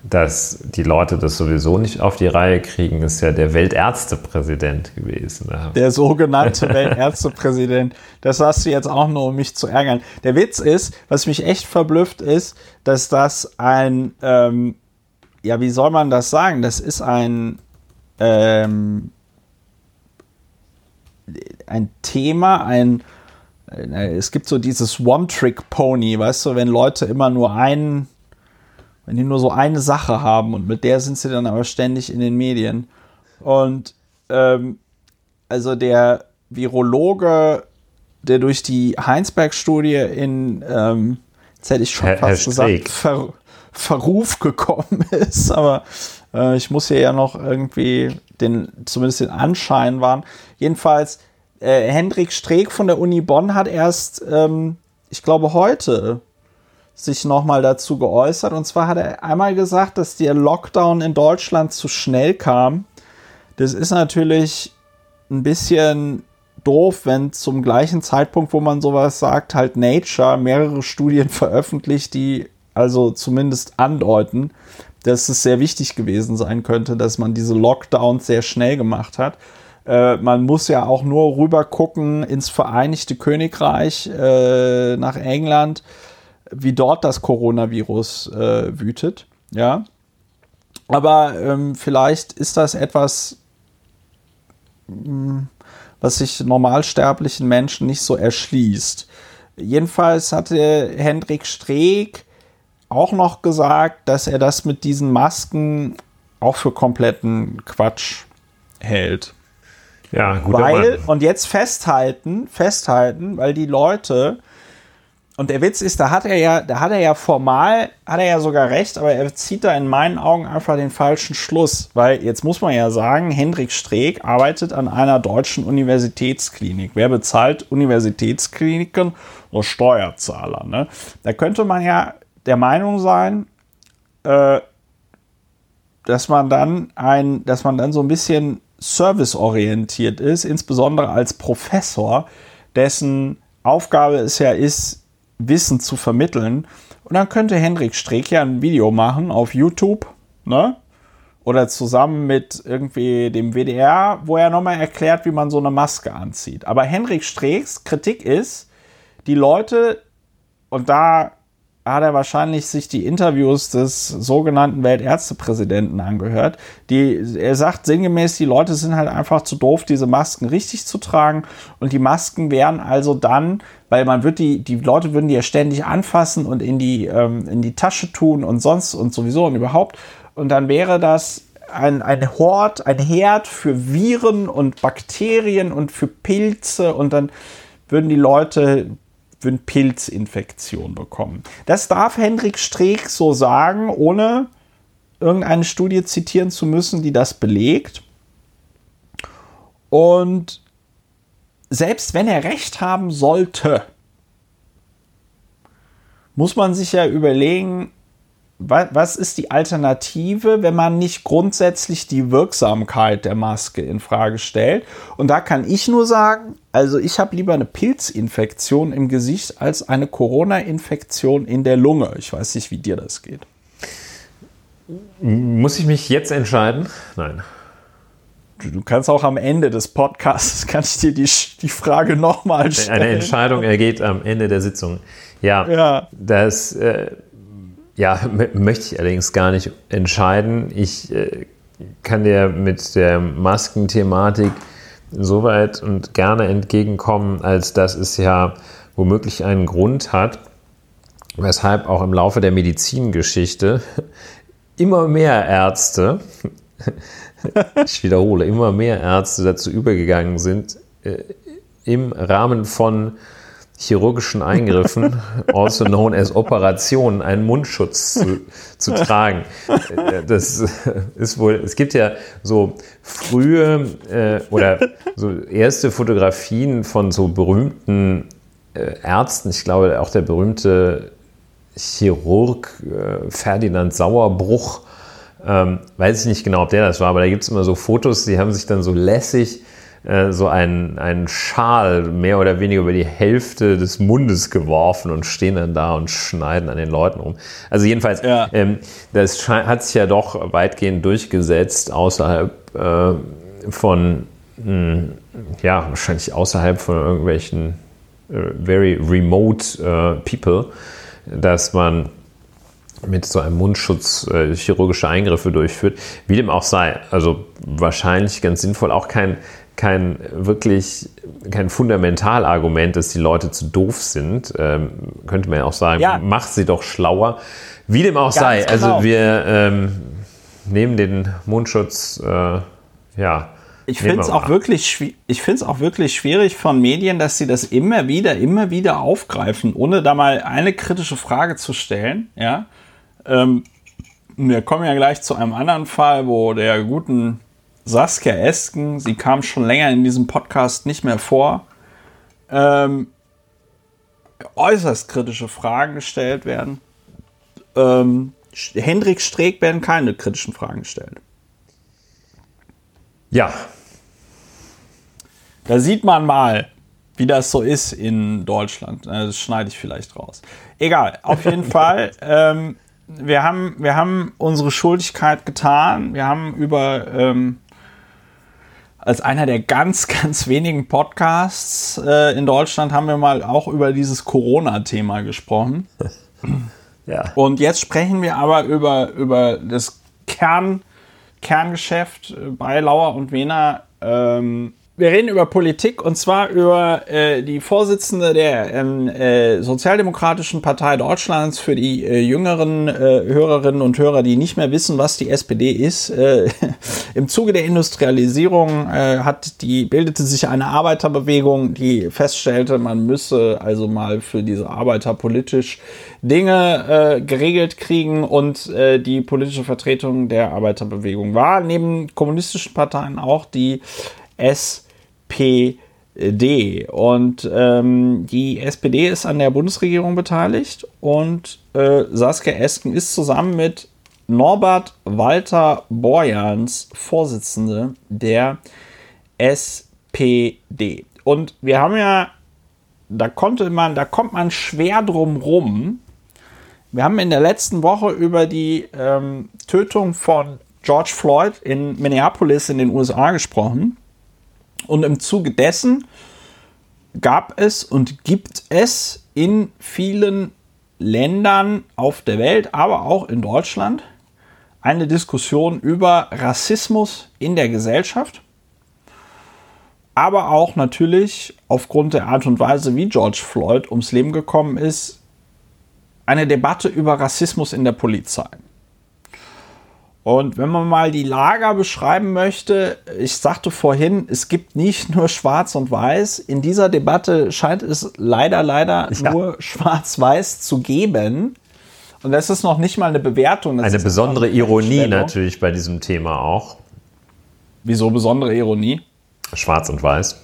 dass die Leute das sowieso nicht auf die Reihe kriegen, ist ja der Weltärztepräsident gewesen. Der sogenannte Weltärztepräsident. Das hast du jetzt auch nur, um mich zu ärgern. Der Witz ist, was mich echt verblüfft ist, dass das ein, ähm, ja, wie soll man das sagen? Das ist ein, ähm, ein Thema, ein es gibt so dieses One-Trick-Pony, weißt du, wenn Leute immer nur einen, wenn die nur so eine Sache haben und mit der sind sie dann aber ständig in den Medien. Und ähm, also der Virologe, der durch die Heinsberg-Studie in, ähm, jetzt hätte ich schon Herr, fast gesagt, Ver, Verruf gekommen [LAUGHS] ist, aber äh, ich muss hier ja noch irgendwie den, zumindest den Anschein wahren. Jedenfalls, äh, Hendrik Streeck von der Uni Bonn hat erst, ähm, ich glaube, heute sich nochmal dazu geäußert. Und zwar hat er einmal gesagt, dass der Lockdown in Deutschland zu schnell kam. Das ist natürlich ein bisschen doof, wenn zum gleichen Zeitpunkt, wo man sowas sagt, halt Nature mehrere Studien [LAUGHS] veröffentlicht, die also zumindest andeuten, dass es sehr wichtig gewesen sein könnte, dass man diese Lockdowns sehr schnell gemacht hat. Äh, man muss ja auch nur rüber gucken ins Vereinigte Königreich, äh, nach England, wie dort das Coronavirus äh, wütet. Ja. Aber ähm, vielleicht ist das etwas, hm, was sich normalsterblichen Menschen nicht so erschließt. Jedenfalls hatte Hendrik Streeck auch noch gesagt, dass er das mit diesen Masken auch für kompletten Quatsch hält. Ja, gut. Weil, und jetzt festhalten, festhalten, weil die Leute, und der Witz ist, da hat er ja, da hat er ja formal, hat er ja sogar recht, aber er zieht da in meinen Augen einfach den falschen Schluss. Weil jetzt muss man ja sagen, Hendrik Streeck arbeitet an einer deutschen Universitätsklinik. Wer bezahlt Universitätskliniken? Nur Steuerzahler. Ne? Da könnte man ja der Meinung sein, äh, dass man dann ein, dass man dann so ein bisschen serviceorientiert ist, insbesondere als Professor, dessen Aufgabe es ja ist, Wissen zu vermitteln. Und dann könnte Hendrik Streeck ja ein Video machen auf YouTube, ne? Oder zusammen mit irgendwie dem WDR, wo er nochmal erklärt, wie man so eine Maske anzieht. Aber Hendrik Streecks Kritik ist, die Leute, und da hat er wahrscheinlich sich die Interviews des sogenannten Weltärztepräsidenten angehört. Die, er sagt sinngemäß, die Leute sind halt einfach zu doof, diese Masken richtig zu tragen. Und die Masken wären also dann, weil man wird die, die Leute würden die ja ständig anfassen und in die, ähm, in die Tasche tun und sonst und sowieso und überhaupt. Und dann wäre das ein, ein Hort, ein Herd für Viren und Bakterien und für Pilze und dann würden die Leute würden Pilzinfektion bekommen. Das darf Hendrik Streeck so sagen, ohne irgendeine Studie zitieren zu müssen, die das belegt. Und selbst wenn er recht haben sollte, muss man sich ja überlegen, was ist die Alternative, wenn man nicht grundsätzlich die Wirksamkeit der Maske in Frage stellt? Und da kann ich nur sagen, also ich habe lieber eine Pilzinfektion im Gesicht als eine Corona-Infektion in der Lunge. Ich weiß nicht, wie dir das geht. Muss ich mich jetzt entscheiden? Nein. Du kannst auch am Ende des Podcasts, [LAUGHS] kann ich dir die, die Frage nochmal stellen. Eine Entscheidung ergeht am Ende der Sitzung. Ja, ja. das... Äh ja, [LAUGHS] möchte ich allerdings gar nicht entscheiden. Ich äh, kann dir mit der Maskenthematik soweit und gerne entgegenkommen, als dass es ja womöglich einen Grund hat, weshalb auch im Laufe der Medizingeschichte immer mehr Ärzte, [LAUGHS] ich wiederhole, immer mehr Ärzte dazu übergegangen sind, äh, im Rahmen von chirurgischen Eingriffen, [LAUGHS] also known as Operationen, einen Mundschutz zu, zu tragen. Das ist wohl, es gibt ja so frühe äh, oder so erste Fotografien von so berühmten äh, Ärzten. Ich glaube, auch der berühmte Chirurg äh, Ferdinand Sauerbruch, ähm, weiß ich nicht genau, ob der das war, aber da gibt es immer so Fotos, die haben sich dann so lässig äh, so einen, einen Schal mehr oder weniger über die Hälfte des Mundes geworfen und stehen dann da und schneiden an den Leuten rum. Also jedenfalls, ja. ähm, das hat sich ja doch weitgehend durchgesetzt außerhalb äh, von, mh, hm, ja, wahrscheinlich außerhalb von irgendwelchen äh, very remote äh, people, dass man mit so einem Mundschutz äh, chirurgische Eingriffe durchführt. Wie dem auch sei. Also wahrscheinlich ganz sinnvoll. Auch kein kein wirklich kein Fundamentalargument, dass die Leute zu doof sind. Ähm, könnte man ja auch sagen, ja. mach sie doch schlauer. Wie dem auch Ganz sei. Also genau. Also wir ähm, nehmen den Mundschutz, äh, ja. Ich finde es auch wirklich, ich finde es auch wirklich schwierig von Medien, dass sie das immer wieder, immer wieder aufgreifen, ohne da mal eine kritische Frage zu stellen. Ja, ähm, wir kommen ja gleich zu einem anderen Fall, wo der guten Saskia Esken, sie kam schon länger in diesem Podcast nicht mehr vor, ähm, äußerst kritische Fragen gestellt werden. Ähm, Hendrik Streeck werden keine kritischen Fragen gestellt. Ja. Da sieht man mal, wie das so ist in Deutschland. Äh, das schneide ich vielleicht raus. Egal, auf jeden [LAUGHS] Fall. Ähm, wir, haben, wir haben unsere Schuldigkeit getan. Wir haben über ähm, als einer der ganz, [LAUGHS] ganz wenigen Podcasts äh, in Deutschland haben wir mal auch über dieses Corona-Thema gesprochen. [LAUGHS] ja. Und jetzt sprechen wir aber über, über das Kern, Kerngeschäft bei Lauer und Wehner. Ähm, wir reden über Politik und zwar über äh, die Vorsitzende der ähm, äh, Sozialdemokratischen Partei Deutschlands für die äh, jüngeren äh, Hörerinnen und Hörer, die nicht mehr wissen, was die SPD ist. Äh, [LAUGHS] Im Zuge der Industrialisierung äh, hat die bildete sich eine Arbeiterbewegung, die feststellte, man müsse also mal für diese Arbeiter politisch Dinge geregelt kriegen und die politische Vertretung der Arbeiterbewegung war neben kommunistischen Parteien auch die SPD. Und ähm, die SPD ist an der Bundesregierung beteiligt und äh, Saskia Esken ist zusammen mit Norbert Walter Borjans Vorsitzende der SPD. Und wir haben ja, da konnte man, da kommt man schwer drum rum. Wir haben in der letzten Woche über die ähm, Tötung von George Floyd in Minneapolis in den USA gesprochen. Und im Zuge dessen gab es und gibt es in vielen Ländern auf der Welt, aber auch in Deutschland, eine Diskussion über Rassismus in der Gesellschaft. Aber auch natürlich aufgrund der Art und Weise, wie George Floyd ums Leben gekommen ist, eine Debatte über Rassismus in der Polizei. Und wenn man mal die Lager beschreiben möchte, ich sagte vorhin, es gibt nicht nur Schwarz und Weiß. In dieser Debatte scheint es leider, leider ja. nur Schwarz-Weiß zu geben. Und das ist noch nicht mal eine Bewertung. eine besondere Ironie natürlich bei diesem Thema auch. Wieso besondere Ironie? Schwarz und Weiß.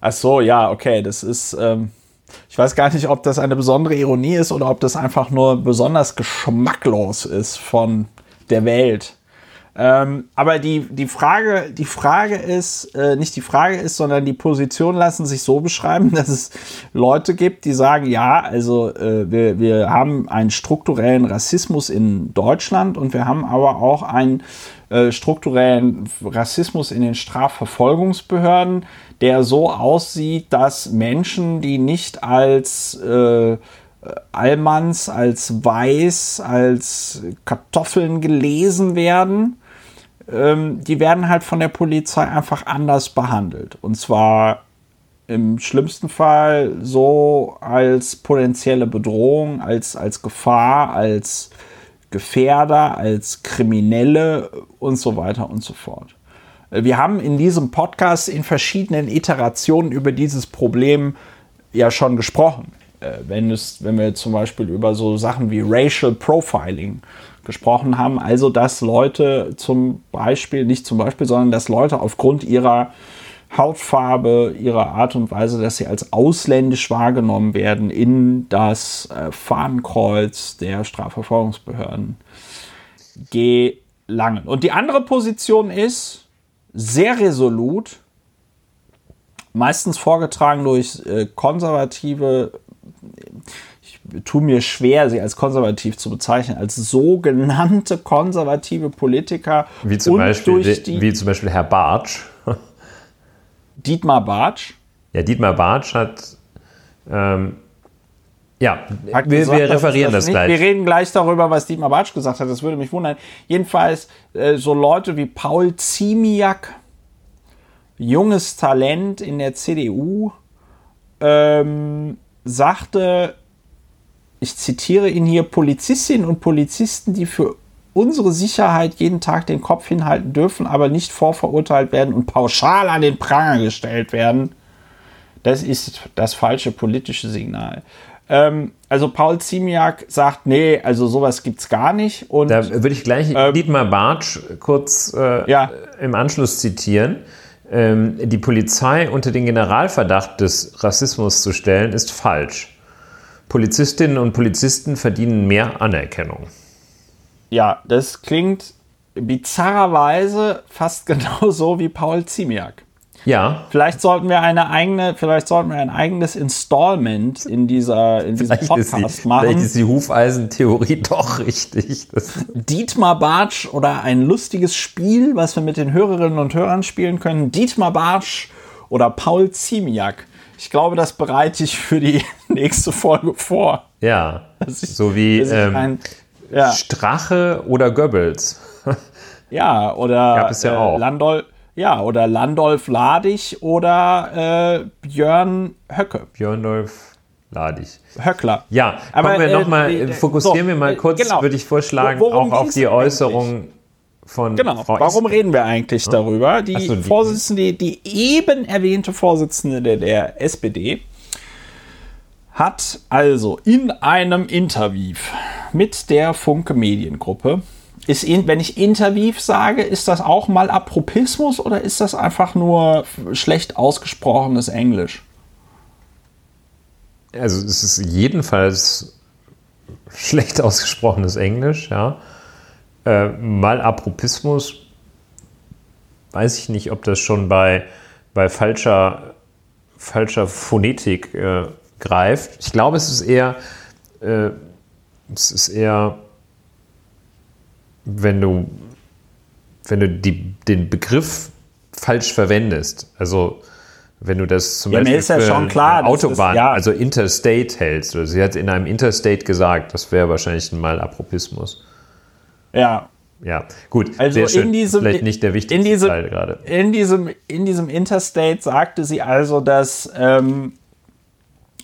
Ach so, ja, okay. Das ist. Ähm, ich weiß gar nicht, ob das eine besondere Ironie ist oder ob das einfach nur besonders geschmacklos ist von der Welt. Ähm, aber die, die, Frage, die Frage ist, äh, nicht die Frage ist, sondern die Position lassen sich so beschreiben, [LAUGHS] dass es Leute gibt, die sagen, ja, also äh, wir, wir haben einen strukturellen Rassismus in Deutschland und wir haben aber auch einen äh, strukturellen Rassismus in den Strafverfolgungsbehörden, der so aussieht, dass Menschen, die nicht als äh, Allmanns als weiß, als Kartoffeln gelesen werden, ähm, die werden halt von der Polizei einfach anders behandelt. Und zwar im schlimmsten Fall so als potenzielle Bedrohung, als, als Gefahr, als Gefährder, als Kriminelle und so weiter und so fort. Wir haben in diesem Podcast in verschiedenen Iterationen über dieses Problem ja schon gesprochen. Äh, wenn, es, wenn wir zum Beispiel über so Sachen wie Racial Profiling gesprochen haben, also dass Leute zum Beispiel, nicht zum Beispiel, sondern dass Leute aufgrund ihrer Hautfarbe, ihrer Art und Weise, dass sie als ausländisch wahrgenommen werden, in das äh, Fahnenkreuz der Strafverfolgungsbehörden gelangen. Und die andere Position ist sehr resolut, meistens vorgetragen durch äh, konservative ich tue mir schwer, sie als konservativ zu bezeichnen, als sogenannte konservative Politiker. Wie zum, Beispiel, wie zum Beispiel Herr Bartsch. [LAUGHS] Dietmar Bartsch. Ja, Dietmar Bartsch hat. Ähm, ja, hat wir, gesagt, wir referieren das, das gleich. Wir reden gleich darüber, was Dietmar Bartsch gesagt hat. Das würde mich wundern. Jedenfalls äh, so Leute wie Paul Ziemiak, junges Talent in der CDU, ähm, sagte, ich zitiere ihn hier, Polizistinnen und Polizisten, die für unsere Sicherheit jeden Tag den Kopf hinhalten dürfen, aber nicht vorverurteilt werden und pauschal an den Pranger gestellt werden, das ist das falsche politische Signal. Ähm, also Paul Ziemiak sagt, nee, also sowas gibt es gar nicht. Und, da würde ich gleich ähm, Dietmar Bartsch kurz äh, ja. im Anschluss zitieren. Ähm, die Polizei unter den Generalverdacht des Rassismus zu stellen, ist falsch. Polizistinnen und Polizisten verdienen mehr Anerkennung. Ja, das klingt bizarrerweise fast [LAUGHS] genauso wie Paul Ziemiak. Ja. Vielleicht sollten wir eine eigene, vielleicht sollten wir ein eigenes Installment in dieser in diesem Podcast ist die, machen. Vielleicht ist die Hufeisentheorie [LAUGHS] doch richtig. Dietmar Bartsch oder ein lustiges Spiel, was wir mit den Hörerinnen und Hörern spielen können. Dietmar Bartsch oder Paul Ziemiak. Ich glaube, das bereite ich für die [LAUGHS] nächste Folge vor. Ja. Ich, so wie ähm, ein, ja. Strache oder Goebbels. [LAUGHS] Ja, oder Gab es ja äh, auch. Landol Ja, oder Landolf Ladig oder äh, Björn Höcke. Björndolf Ladig. Höckler. Ja, aber wir noch äh, mal, äh, fokussieren so, wir mal kurz, genau. würde ich vorschlagen, auch auf die Äußerung von genau. Frau Warum Essen? reden wir eigentlich ja. darüber? Die so, Vorsitzende, die eben erwähnte Vorsitzende der SPD hat also in einem Interview mit der Funke Mediengruppe ist, wenn ich Interview sage, ist das auch mal Apropismus oder ist das einfach nur schlecht ausgesprochenes Englisch? Also es ist jedenfalls schlecht ausgesprochenes Englisch, ja. Äh, mal Apropismus, weiß ich nicht, ob das schon bei, bei falscher, falscher Phonetik äh, greift. Ich glaube, es ist eher, äh, es ist eher, wenn du, wenn du die, den Begriff falsch verwendest. Also wenn du das zum ja, Beispiel ist ja schon klar, Autobahn, ist, ja. also Interstate hältst. Oder sie hat in einem Interstate gesagt, das wäre wahrscheinlich ein Malapropismus. Ja. Ja, gut, also sehr schön. In diesem, Vielleicht nicht der wichtigste diesem, Teil gerade. In diesem, in diesem Interstate sagte sie also, dass, ähm,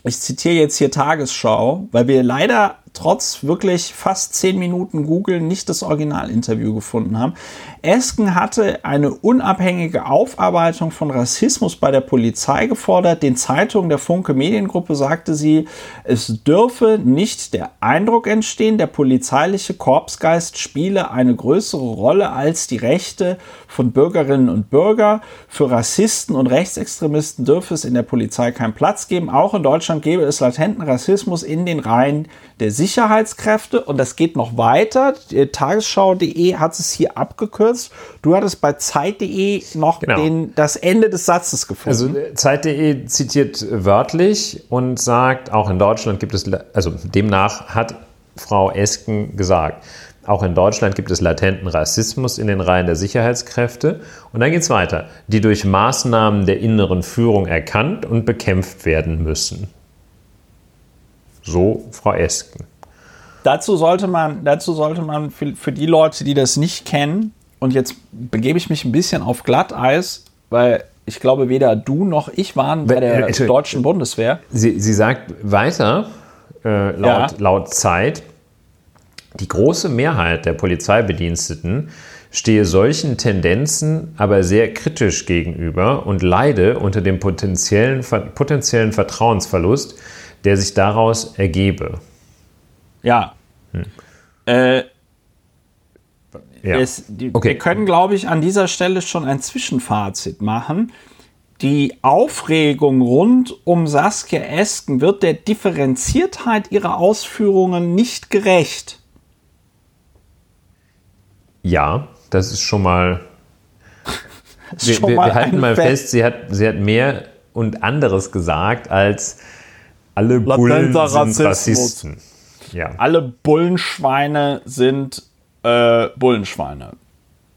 ich zitiere jetzt hier Tagesschau, weil wir leider trotz wirklich fast zehn Minuten Googeln nicht das Originalinterview gefunden haben. Esken hatte eine unabhängige Aufarbeitung von Rassismus bei der Polizei gefordert. Den Zeitungen der Funke Mediengruppe sagte sie, es dürfe nicht der Eindruck entstehen, der polizeiliche Korpsgeist spiele eine größere Rolle als die Rechte von Bürgerinnen und Bürgern. Für Rassisten und Rechtsextremisten dürfe es in der Polizei keinen Platz geben. Auch in Deutschland gäbe es latenten Rassismus in den Reihen der Sicherheitskräfte und das geht noch weiter. Tagesschau.de hat es hier abgekürzt. Du hattest bei Zeit.de noch genau. den, das Ende des Satzes gefunden. Also äh, Zeit.de zitiert wörtlich und sagt, auch in Deutschland gibt es, also demnach hat Frau Esken gesagt, auch in Deutschland gibt es latenten Rassismus in den Reihen der Sicherheitskräfte. Und dann geht es weiter, die durch Maßnahmen der inneren Führung erkannt und bekämpft werden müssen. So Frau Esken. Dazu sollte man, dazu sollte man für, für die Leute, die das nicht kennen, und jetzt begebe ich mich ein bisschen auf Glatteis, weil ich glaube, weder du noch ich waren bei der äh, deutschen Bundeswehr. Sie, sie sagt weiter, äh, laut, ja. laut Zeit, die große Mehrheit der Polizeibediensteten stehe solchen Tendenzen aber sehr kritisch gegenüber und leide unter dem potenziellen, potenziellen Vertrauensverlust, der sich daraus ergebe. Ja. Hm. Äh, ja. Es, die, okay. Wir können, glaube ich, an dieser Stelle schon ein Zwischenfazit machen. Die Aufregung rund um Saskia Esken wird der Differenziertheit ihrer Ausführungen nicht gerecht. Ja, das ist schon mal. [LAUGHS] wir, schon wir, mal wir halten mal fest, sie hat, sie hat mehr und anderes gesagt als alle Bullen sind Rassismus. Rassisten. Ja. Alle Bullenschweine sind äh, Bullenschweine.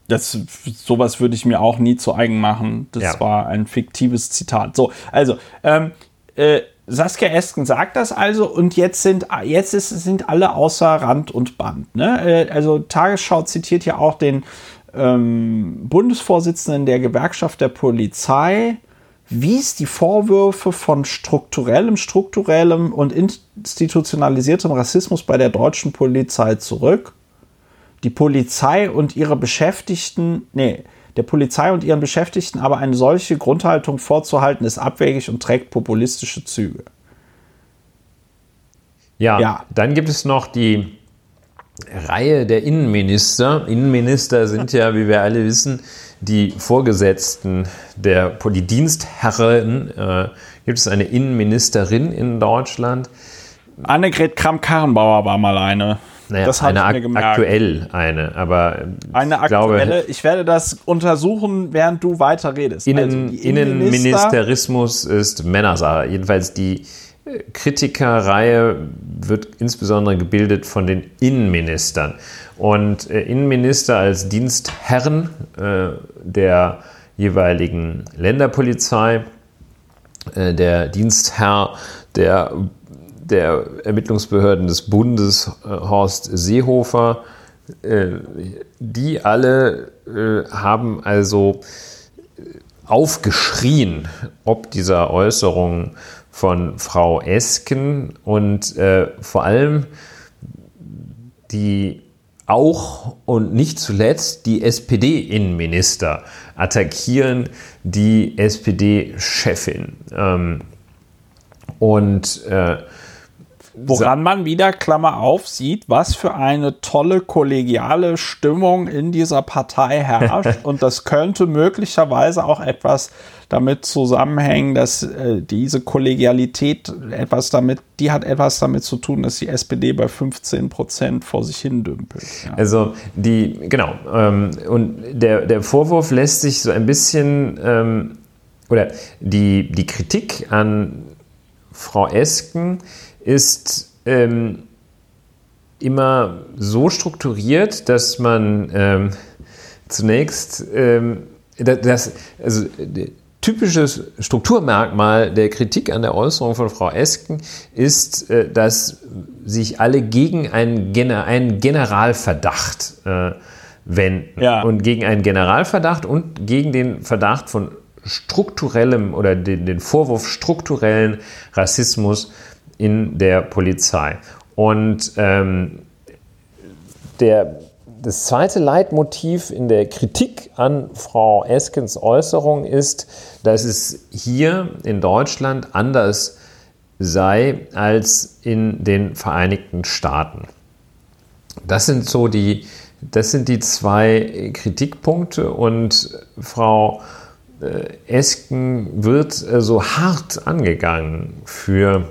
Das, sowas würde ich mir auch nie zu eigen machen. Das ja. war ein fiktives Zitat. So, also, ähm, äh, Saskia Esken sagt das also und jetzt sind, jetzt ist, sind alle außer Rand und Band. Ne? Äh, also Tagesschau zitiert ja auch den ähm, Bundesvorsitzenden der Gewerkschaft der Polizei, wies die Vorwürfe von strukturellem, strukturellem und institutionalisiertem Rassismus bei der deutschen Polizei zurück. Die Polizei und ihre Beschäftigten, nee, der Polizei und ihren Beschäftigten aber eine solche Grundhaltung vorzuhalten, ist abwegig und trägt populistische Züge. Ja, ja. dann gibt es noch die Reihe der Innenminister. Innenminister sind ja, wie wir alle wissen, die Vorgesetzten der die Dienstherren. Äh, gibt es eine Innenministerin in Deutschland? Annegret Kramp-Karrenbauer war mal eine. Naja, das eine ich mir gemerkt. aktuell eine, aber eine ich aktuelle. Glaube, ich werde das untersuchen, während du weiter redest. Innen, also Innenministerismus ist Männersache. Jedenfalls die Kritikerreihe wird insbesondere gebildet von den Innenministern. Und äh, Innenminister als Dienstherren äh, der jeweiligen Länderpolizei, äh, der Dienstherr der, der Ermittlungsbehörden des Bundes, Horst Seehofer, die alle haben also aufgeschrien, ob dieser Äußerung von Frau Esken und äh, vor allem die auch und nicht zuletzt die SPD-Innenminister attackieren die SPD-Chefin. Ähm, und äh, Woran man wieder, Klammer auf, sieht, was für eine tolle kollegiale Stimmung in dieser Partei herrscht. [LAUGHS] und das könnte möglicherweise auch etwas damit zusammenhängen, dass äh, diese Kollegialität etwas damit, die hat etwas damit zu tun, dass die SPD bei 15 Prozent vor sich hin dümpelt. Ja. Also die, genau, ähm, und der, der Vorwurf lässt sich so ein bisschen, ähm, oder die, die Kritik an Frau Esken ist ähm, immer so strukturiert, dass man ähm, zunächst ähm, das, also typisches Strukturmerkmal der Kritik an der Äußerung von Frau Esken ist, äh, dass sich alle gegen einen, Generalverdacht äh, wenden. Ja. Und gegen einen Generalverdacht und gegen den Verdacht von strukturellem oder den, den Vorwurf strukturellen Rassismus in der Polizei. Und ähm, der, das zweite Leitmotiv in der Kritik an Frau Eskens Äußerung ist, dass es hier in Deutschland anders sei als in den Vereinigten Staaten. Das sind so die, das sind die zwei Kritikpunkte und Frau äh, Esken wird äh, so hart angegangen für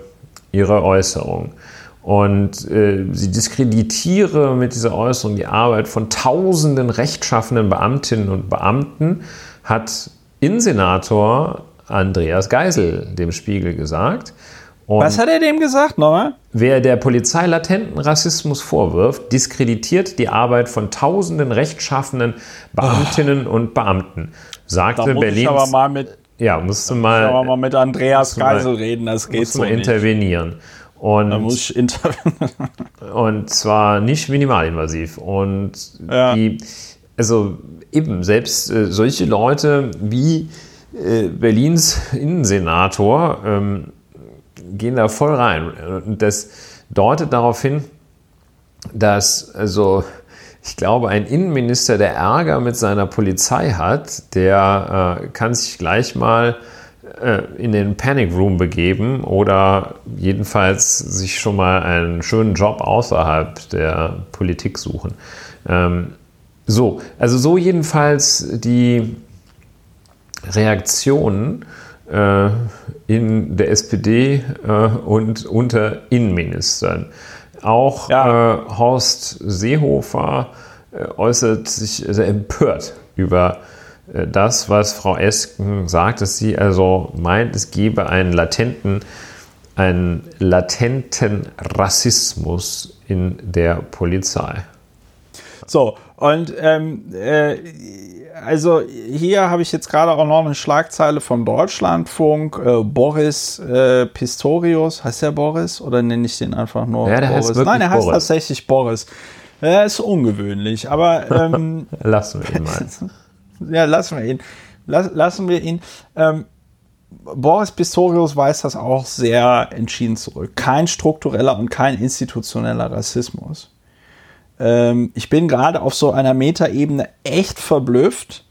ihre Äußerung. Und äh, sie diskreditiere mit dieser Äußerung die Arbeit von tausenden rechtschaffenden Beamtinnen und Beamten, hat Innensenator Andreas Geisel dem Spiegel gesagt. Und Was hat er dem gesagt nochmal? Wer der Polizei latenten Rassismus vorwirft, diskreditiert die Arbeit von tausenden rechtschaffenen Beamtinnen oh. und Beamten, sagte Berlins. Mal ja, musst du mal. Aber mal mit Andreas Geisel reden, das geht so mal intervenieren. Und, da muss ich intervenieren. [LAUGHS] und zwar nicht minimalinvasiv. Und ja. die, also eben, selbst äh, solche Leute wie äh, Berlins Innensenator ähm, gehen da voll rein. Und das deutet darauf hin, dass also ich glaube, ein Innenminister, der Ärger mit seiner Polizei hat, der äh, kann sich gleich mal äh, in den Panic Room begeben oder jedenfalls sich schon mal einen schönen Job außerhalb der Politik suchen. Ähm, so, also so jedenfalls die Reaktionen äh, in der SPD äh, und unter Innenministern. Auch ja. äh, Horst Seehofer äh, äußert sich sehr empört über äh, das, was Frau Esken sagt, dass sie also meint, es gebe einen latenten, einen latenten Rassismus in der Polizei. So, und ähm, äh, also hier habe ich jetzt gerade auch noch eine Schlagzeile vom Deutschlandfunk. Äh, Boris äh, Pistorius, heißt der Boris oder nenne ich den einfach nur ja, der Boris? Heißt Nein, er heißt Boris. tatsächlich Boris. Er ist ungewöhnlich, aber ähm, [LAUGHS] lassen wir ihn mal. [LAUGHS] ja, lassen wir ihn. Lass, lassen wir ihn. Ähm, Boris Pistorius weist das auch sehr entschieden zurück. Kein struktureller und kein institutioneller Rassismus. Ähm, ich bin gerade auf so einer Metaebene echt verblüfft,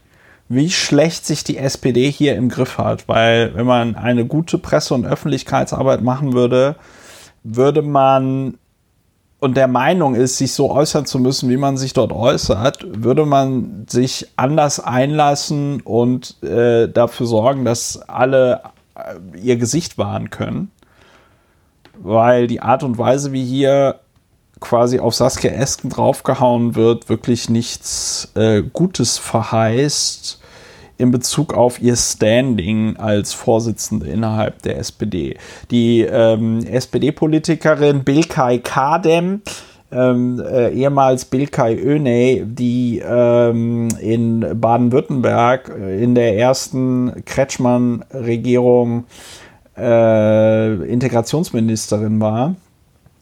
wie schlecht sich die SPD hier im Griff hat. Weil wenn man eine gute Presse- und Öffentlichkeitsarbeit machen würde, würde man und der Meinung ist, sich so äußern zu müssen, wie man sich dort äußert, würde man sich anders einlassen und äh, dafür sorgen, dass alle äh, ihr Gesicht wahren können. Weil die Art und Weise, wie hier quasi auf Saskia Esken draufgehauen wird, wirklich nichts äh, Gutes verheißt in Bezug auf ihr Standing als Vorsitzende innerhalb der SPD. Die ähm, SPD-Politikerin Bilkay Kadem, ähm, äh, ehemals Bilkay Öney, die ähm, in Baden-Württemberg äh, in der ersten Kretschmann-Regierung äh, Integrationsministerin war,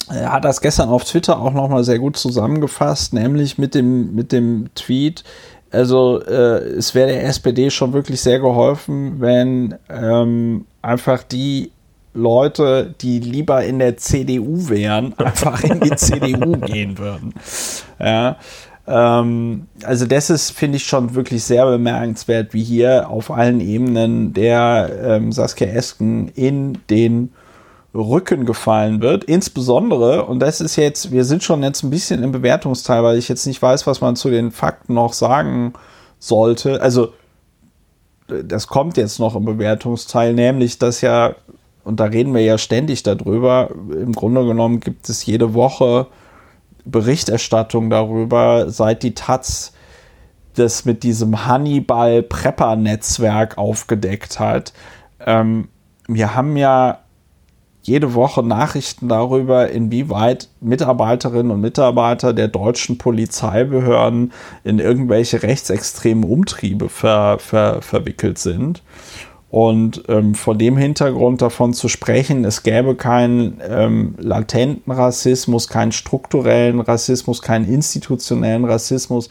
er hat das gestern auf Twitter auch nochmal sehr gut zusammengefasst, nämlich mit dem, mit dem Tweet, Also äh, es wäre der SPD schon wirklich sehr geholfen, wenn ähm, einfach die Leute, die lieber in der CDU wären, [LAUGHS] einfach in die CDU gehen würden. Ja. Ähm, also das ist, finde ich, schon wirklich sehr bemerkenswert, wie hier auf allen Ebenen der ähm, Saskia Esken in den Rücken gefallen wird. Insbesondere, und das ist jetzt, wir sind schon jetzt ein bisschen im Bewertungsteil, weil ich jetzt nicht weiß, was man zu den Fakten noch sagen sollte. Also, das kommt jetzt noch im Bewertungsteil, nämlich, dass ja, und da reden wir ja ständig darüber, im Grunde genommen gibt es jede Woche Berichterstattung darüber, seit die Taz das mit diesem Hannibal-Prepper-Netzwerk aufgedeckt hat. Ähm, wir haben ja jede Woche Nachrichten darüber, inwieweit Mitarbeiterinnen und Mitarbeiter der deutschen Polizeibehörden in irgendwelche rechtsextremen Umtriebe ver, ver, verwickelt sind. Und ähm, vor dem Hintergrund davon zu sprechen, es gäbe keinen ähm, latenten Rassismus, keinen strukturellen Rassismus, keinen institutionellen Rassismus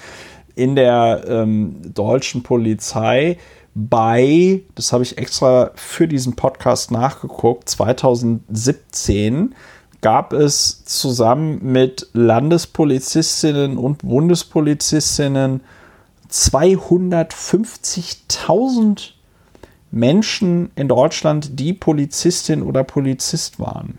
in der ähm, deutschen Polizei, bei, das habe ich extra für diesen Podcast nachgeguckt, 2017 gab es zusammen mit Landespolizistinnen und Bundespolizistinnen 250.000 Menschen in Deutschland, die Polizistin oder Polizist waren.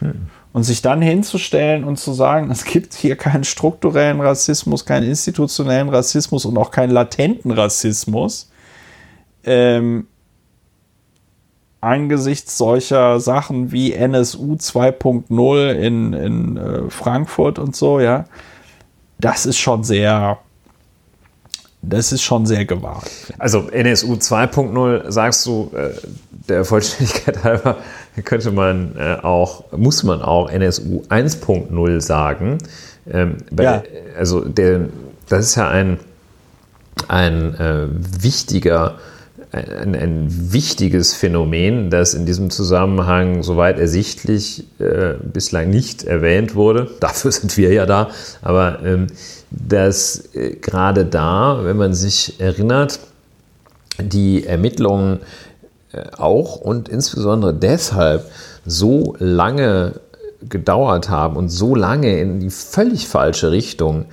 Hm. Und sich dann hinzustellen und zu sagen, [LAUGHS] es gibt hier keinen strukturellen Rassismus, keinen institutionellen Rassismus und auch keinen latenten Rassismus, ähm, angesichts solcher Sachen wie NSU 2.0 in, in äh, Frankfurt und so, ja, das ist schon sehr, das ist schon sehr gewagt. Also NSU 2.0 sagst du, äh, der Vollständigkeit [LAUGHS] halber könnte man äh, auch, muss man auch NSU 1.0 sagen. Ähm, bei, ja. Also der, das ist ja ein, ein äh, wichtiger ein, ein, wichtiges Phänomen, das in diesem Zusammenhang, soweit ersichtlich, äh, bislang nicht erwähnt wurde. Dafür [LAUGHS] sind wir ja da. Aber ähm, dass äh, gerade da, wenn man sich erinnert, die Ermittlungen äh, auch und insbesondere deshalb so lange gedauert haben und so lange in die völlig falsche Richtung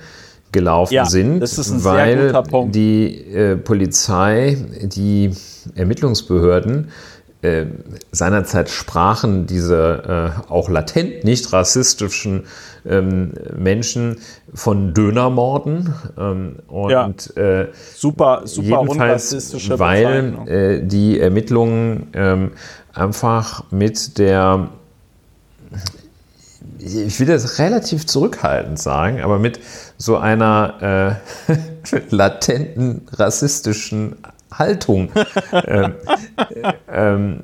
gelaufen ja, sind, weil die äh, Polizei, die Ermittlungsbehörden äh, seinerzeit sprachen diese äh, auch latent nicht rassistischen ähm, Menschen von Dönermorden ähm, und ja, äh, super super unrassistische weil äh, die Ermittlungen ähm, einfach mit der ich will das relativ zurückhaltend sagen, aber mit so einer äh, [LAUGHS] latenten rassistischen Haltung äh, ähm,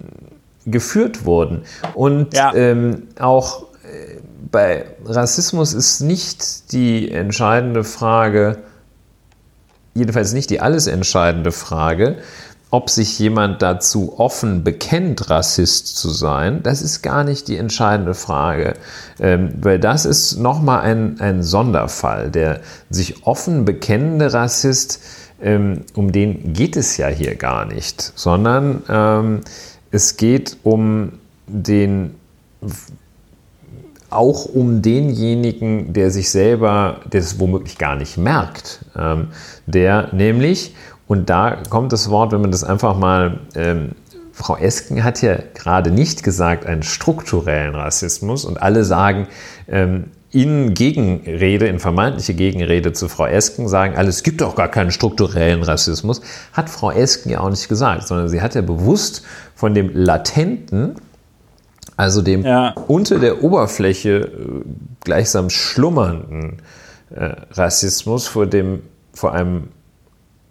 geführt wurden. Und ja. ähm, auch äh, bei Rassismus ist nicht die entscheidende Frage, jedenfalls nicht die alles entscheidende Frage, ob sich jemand dazu offen bekennt, Rassist zu sein, das ist gar nicht die entscheidende Frage, ähm, weil das ist nochmal ein, ein Sonderfall. Der sich offen bekennende Rassist, ähm, um den geht es ja hier gar nicht, sondern ähm, es geht um den auch um denjenigen, der sich selber, der es womöglich gar nicht merkt, ähm, der nämlich, und da kommt das Wort, wenn man das einfach mal, ähm, Frau Esken hat ja gerade nicht gesagt, einen strukturellen Rassismus und alle sagen, ähm, in Gegenrede, in vermeintliche Gegenrede zu Frau Esken sagen, alle, es gibt doch gar keinen strukturellen Rassismus, hat Frau Esken ja auch nicht gesagt, sondern sie hat ja bewusst von dem latenten, also dem ja. unter der Oberfläche äh, gleichsam schlummernden äh, Rassismus, vor dem, vor einem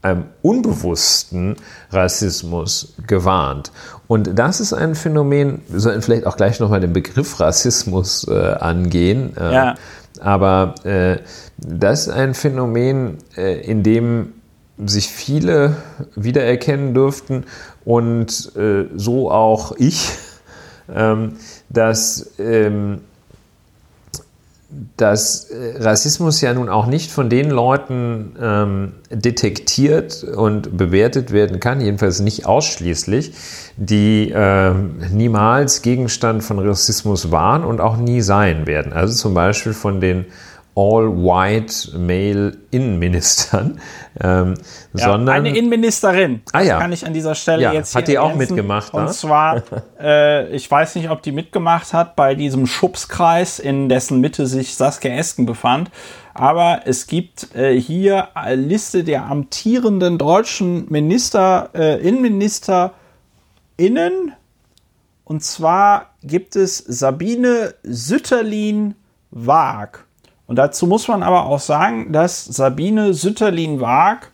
einem unbewussten Rassismus gewarnt. Und das ist ein Phänomen, wir sollten vielleicht auch gleich nochmal den Begriff Rassismus äh, angehen. Äh, ja. Aber äh, das ist ein Phänomen, äh, in dem sich viele wiedererkennen dürften und äh, so auch ich, [LAUGHS] ähm, dass ähm, dass äh, Rassismus ja nun auch nicht von den Leuten ähm, detektiert und bewertet werden kann, jedenfalls nicht ausschließlich, die äh, niemals Gegenstand von Rassismus waren und auch nie sein werden. Also zum Beispiel von den all-white male Innenministern, [LAUGHS] ähm, ja, sondern eine Innenministerin. Ah, ja. kann ich an dieser Stelle ja, jetzt hat die auch mitgemacht. Und zwar, [LAUGHS] äh, ich weiß nicht, ob die mitgemacht hat bei diesem Schubskreis, in dessen Mitte sich Saskia Esken befand. Aber es gibt äh, hier eine Liste der amtierenden deutschen Minister, äh, Innenministerinnen. Und zwar gibt es Sabine Sütterlin-Waag. Und dazu muss man aber auch sagen, dass Sabine Sütterlin-Waag,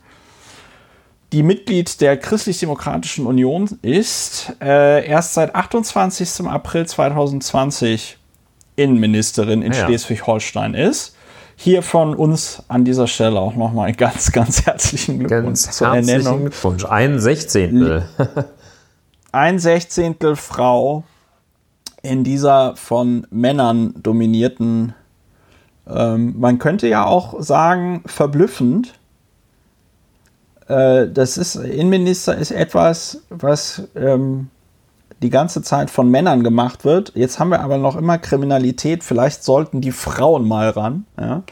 die Mitglied der Christlich-Demokratischen Union ist, äh, erst seit 28. April 2020 Innenministerin in ah ja. Schleswig-Holstein ist. Hier von uns an dieser Stelle auch nochmal einen [LAUGHS] ganz, ganz herzlichen Glückwunsch ganz zur herzlichen Ernennung. Glückwunsch. Ein Sechzehntel. Ein Sechzehntel Frau in dieser von Männern dominierten ähm, man könnte ja auch sagen, verblüffend. Äh, das ist, Innenminister ist etwas, was ähm, die ganze Zeit von Männern gemacht wird. Jetzt haben wir aber noch immer Kriminalität. Vielleicht sollten die Frauen mal ran. Ja?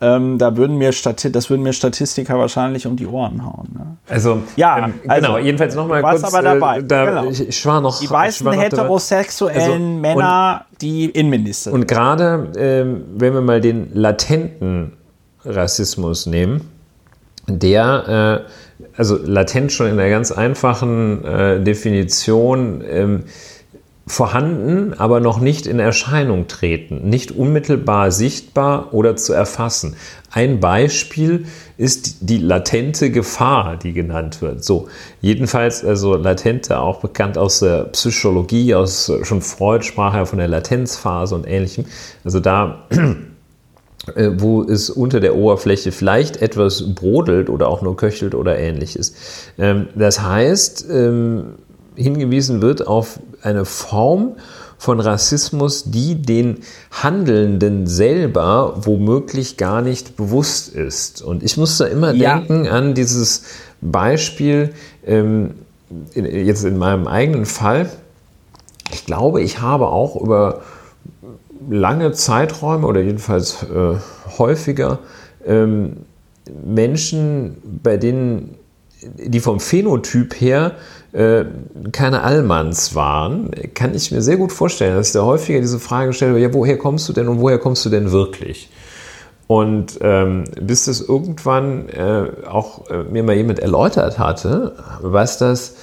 Ähm, da würden mir Stati das würden mir Statistiker wahrscheinlich um die Ohren hauen. Ne? Also ja, ähm, genau, also, genau. Jedenfalls nochmal kurz. aber dabei. Äh, da, genau. ich, ich, war noch. Die weißen heterosexuellen also, Männer, und, die Innenminister. Und gerade ähm, wenn wir mal den latenten Rassismus nehmen, der äh, also latent schon in der ganz einfachen äh, Definition ähm, vorhanden, aber noch nicht in Erscheinung treten, nicht unmittelbar sichtbar oder zu erfassen. Ein Beispiel ist die latente Gefahr, die genannt wird. So, jedenfalls also latente, auch bekannt aus der Psychologie, aus schon Freud sprach ja von der Latenzphase und ähnlichem. Also da [CLEARS THROAT] äh, wo es unter der Oberfläche vielleicht etwas brodelt oder auch nur köchelt oder ähnliches. Ähm, das heißt, ähm, hingewiesen wird auf eine Form von Rassismus, die den Handelnden selber womöglich gar nicht bewusst ist. Und ich muss da immer ja. denken an dieses Beispiel, ähm, in, jetzt in meinem eigenen Fall. Ich glaube, ich habe auch über lange Zeiträume oder jedenfalls äh, häufiger ähm, Menschen, bei denen die vom Phänotyp her keine Allmanns waren, kann ich mir sehr gut vorstellen, dass ich da häufiger diese Frage stelle, ja, woher kommst du denn und woher kommst du denn wirklich? Und ähm, bis das irgendwann äh, auch äh, mir mal jemand erläutert hatte, was das,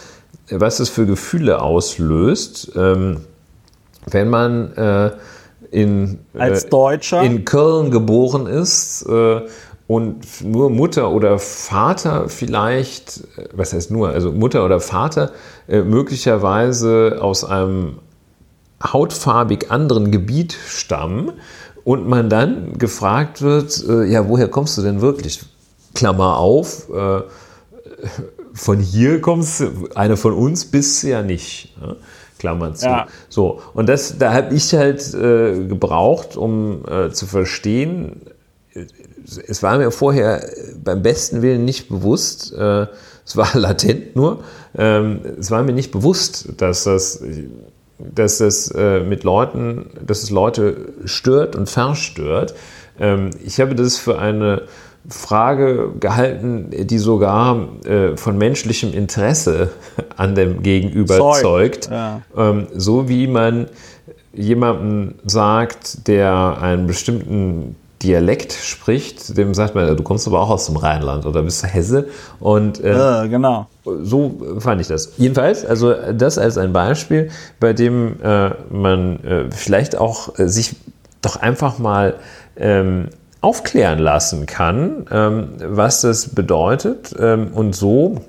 was das für Gefühle auslöst, ähm, wenn man äh, in, Als Deutscher? in Köln geboren ist äh, und nur Mutter oder Vater vielleicht, äh, was heißt nur, also Mutter oder Vater äh, möglicherweise aus einem hautfarbig anderen Gebiet stammen und man dann gefragt wird, äh, ja, woher kommst du denn wirklich? Klammer auf, äh, [LAUGHS] von hier kommst du, eine von uns bist du ja nicht. Ne? Klammer zu. Ja. So, und das, da habe ich halt gebraucht, um zu verstehen, es war mir vorher beim besten Willen nicht bewusst, äh, es war [LAUGHS] latent nur, ähm, es war mir nicht bewusst, dass das, dass das äh, mit Leuten, dass es Leute stört und verstört. Ähm, ich habe das für eine Frage gehalten, die sogar äh, von menschlichem Interesse [LAUGHS] an dem Gegenüber Zeug. zeugt. Ja. Ähm, so wie man jemandem sagt, der einen bestimmten Dialekt spricht, dem sagt man, du kommst aber auch aus dem Rheinland oder bist du Hesse. Und äh, ja, genau. so fand ich das. Jedenfalls, also das als ein Beispiel, bei dem äh, man äh, vielleicht auch äh, sich doch einfach mal ähm, aufklären lassen kann, ähm, was das bedeutet. Ähm, und so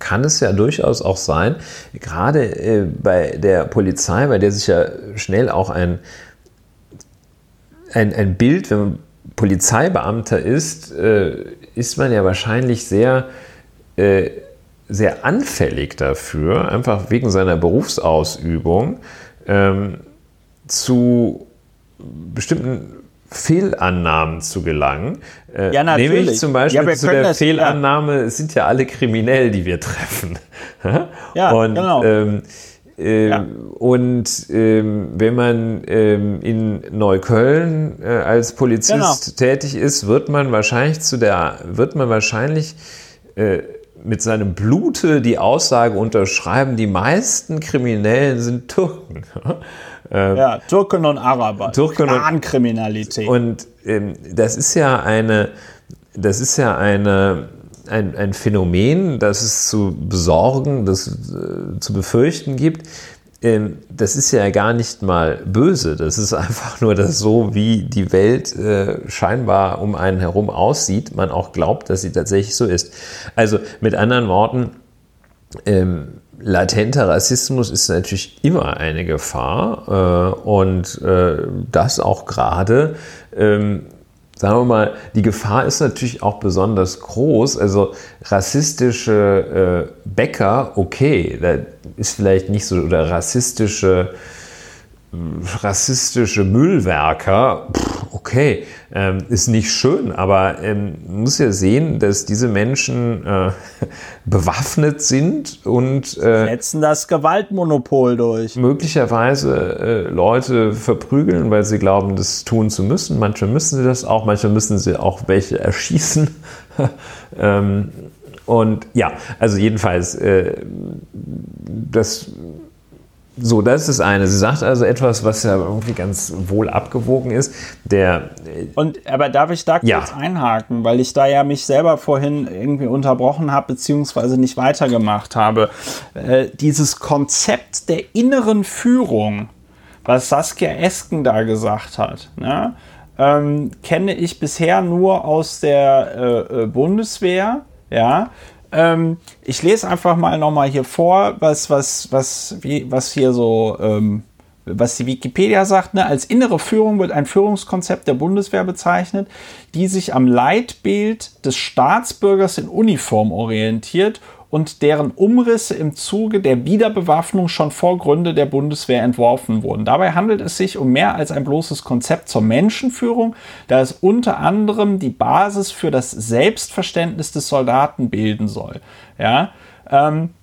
kann es ja durchaus auch sein, gerade äh, bei der Polizei, bei der sich ja schnell auch ein ein, ein Bild, wenn man Polizeibeamter ist, äh, ist man ja wahrscheinlich sehr, äh, sehr anfällig dafür, einfach wegen seiner Berufsausübung, ähm, zu bestimmten Fehlannahmen zu gelangen. Äh, ja, natürlich. Nämlich zum Beispiel ja, zu der das, Fehlannahme, ja. es sind ja alle kriminell, die wir treffen. [LAUGHS] ja, und, genau. Ähm, äh, ja. Und ähm, wenn man ähm, in Neukölln äh, als Polizist genau. tätig ist, wird man wahrscheinlich zu der, wird man wahrscheinlich äh, mit seinem Blute die Aussage unterschreiben, die meisten Kriminellen sind Türken. [LAUGHS] Ähm, ja, Türken und Araber. Türken und Kriminalität. Und ähm, das ist ja eine, das ist ja eine, ein, ein Phänomen, das es zu besorgen, das äh, zu befürchten gibt. Ähm, das ist ja gar nicht mal böse. Das ist einfach nur das so, wie die Welt äh, scheinbar um einen herum aussieht. Man auch glaubt, dass sie tatsächlich so ist. Also mit anderen Worten, ähm, latenter Rassismus ist natürlich immer eine Gefahr äh, und äh, das auch gerade, ähm, sagen wir mal, die Gefahr ist natürlich auch besonders groß. Also rassistische äh, Bäcker, okay, da ist vielleicht nicht so, oder rassistische rassistische Müllwerker, okay, ähm, ist nicht schön, aber ähm, muss ja sehen, dass diese Menschen äh, [LAUGHS] bewaffnet sind und äh, setzen das Gewaltmonopol durch. Möglicherweise äh, Leute verprügeln, weil sie glauben, das tun zu müssen. Manchmal müssen sie das auch, manchmal müssen sie auch welche erschießen. [LAUGHS] ähm, und ja, also jedenfalls, äh, das so, das ist das eine. Sie sagt also etwas, was ja irgendwie ganz wohl abgewogen ist. Der, Und, aber darf ich da ja. kurz einhaken, weil ich da ja mich selber vorhin irgendwie unterbrochen habe, beziehungsweise nicht weitergemacht habe. Äh, dieses Konzept der inneren Führung, was Saskia Esken da gesagt hat, ne, ähm, kenne ich bisher nur aus der äh, äh Bundeswehr. Ja, ähm, ich lese einfach mal nochmal hier vor, was, was, was, wie, was hier so, ähm, was die Wikipedia sagt. Ne? Als innere Führung wird ein Führungskonzept der Bundeswehr bezeichnet, die sich am Leitbild des Staatsbürgers in Uniform orientiert und deren Umrisse im Zuge der Wiederbewaffnung schon vor Gründe der Bundeswehr entworfen wurden. Dabei handelt es sich um mehr als ein bloßes Konzept zur Menschenführung, da es unter anderem die Basis für das Selbstverständnis des Soldaten bilden soll. Ja, ähm,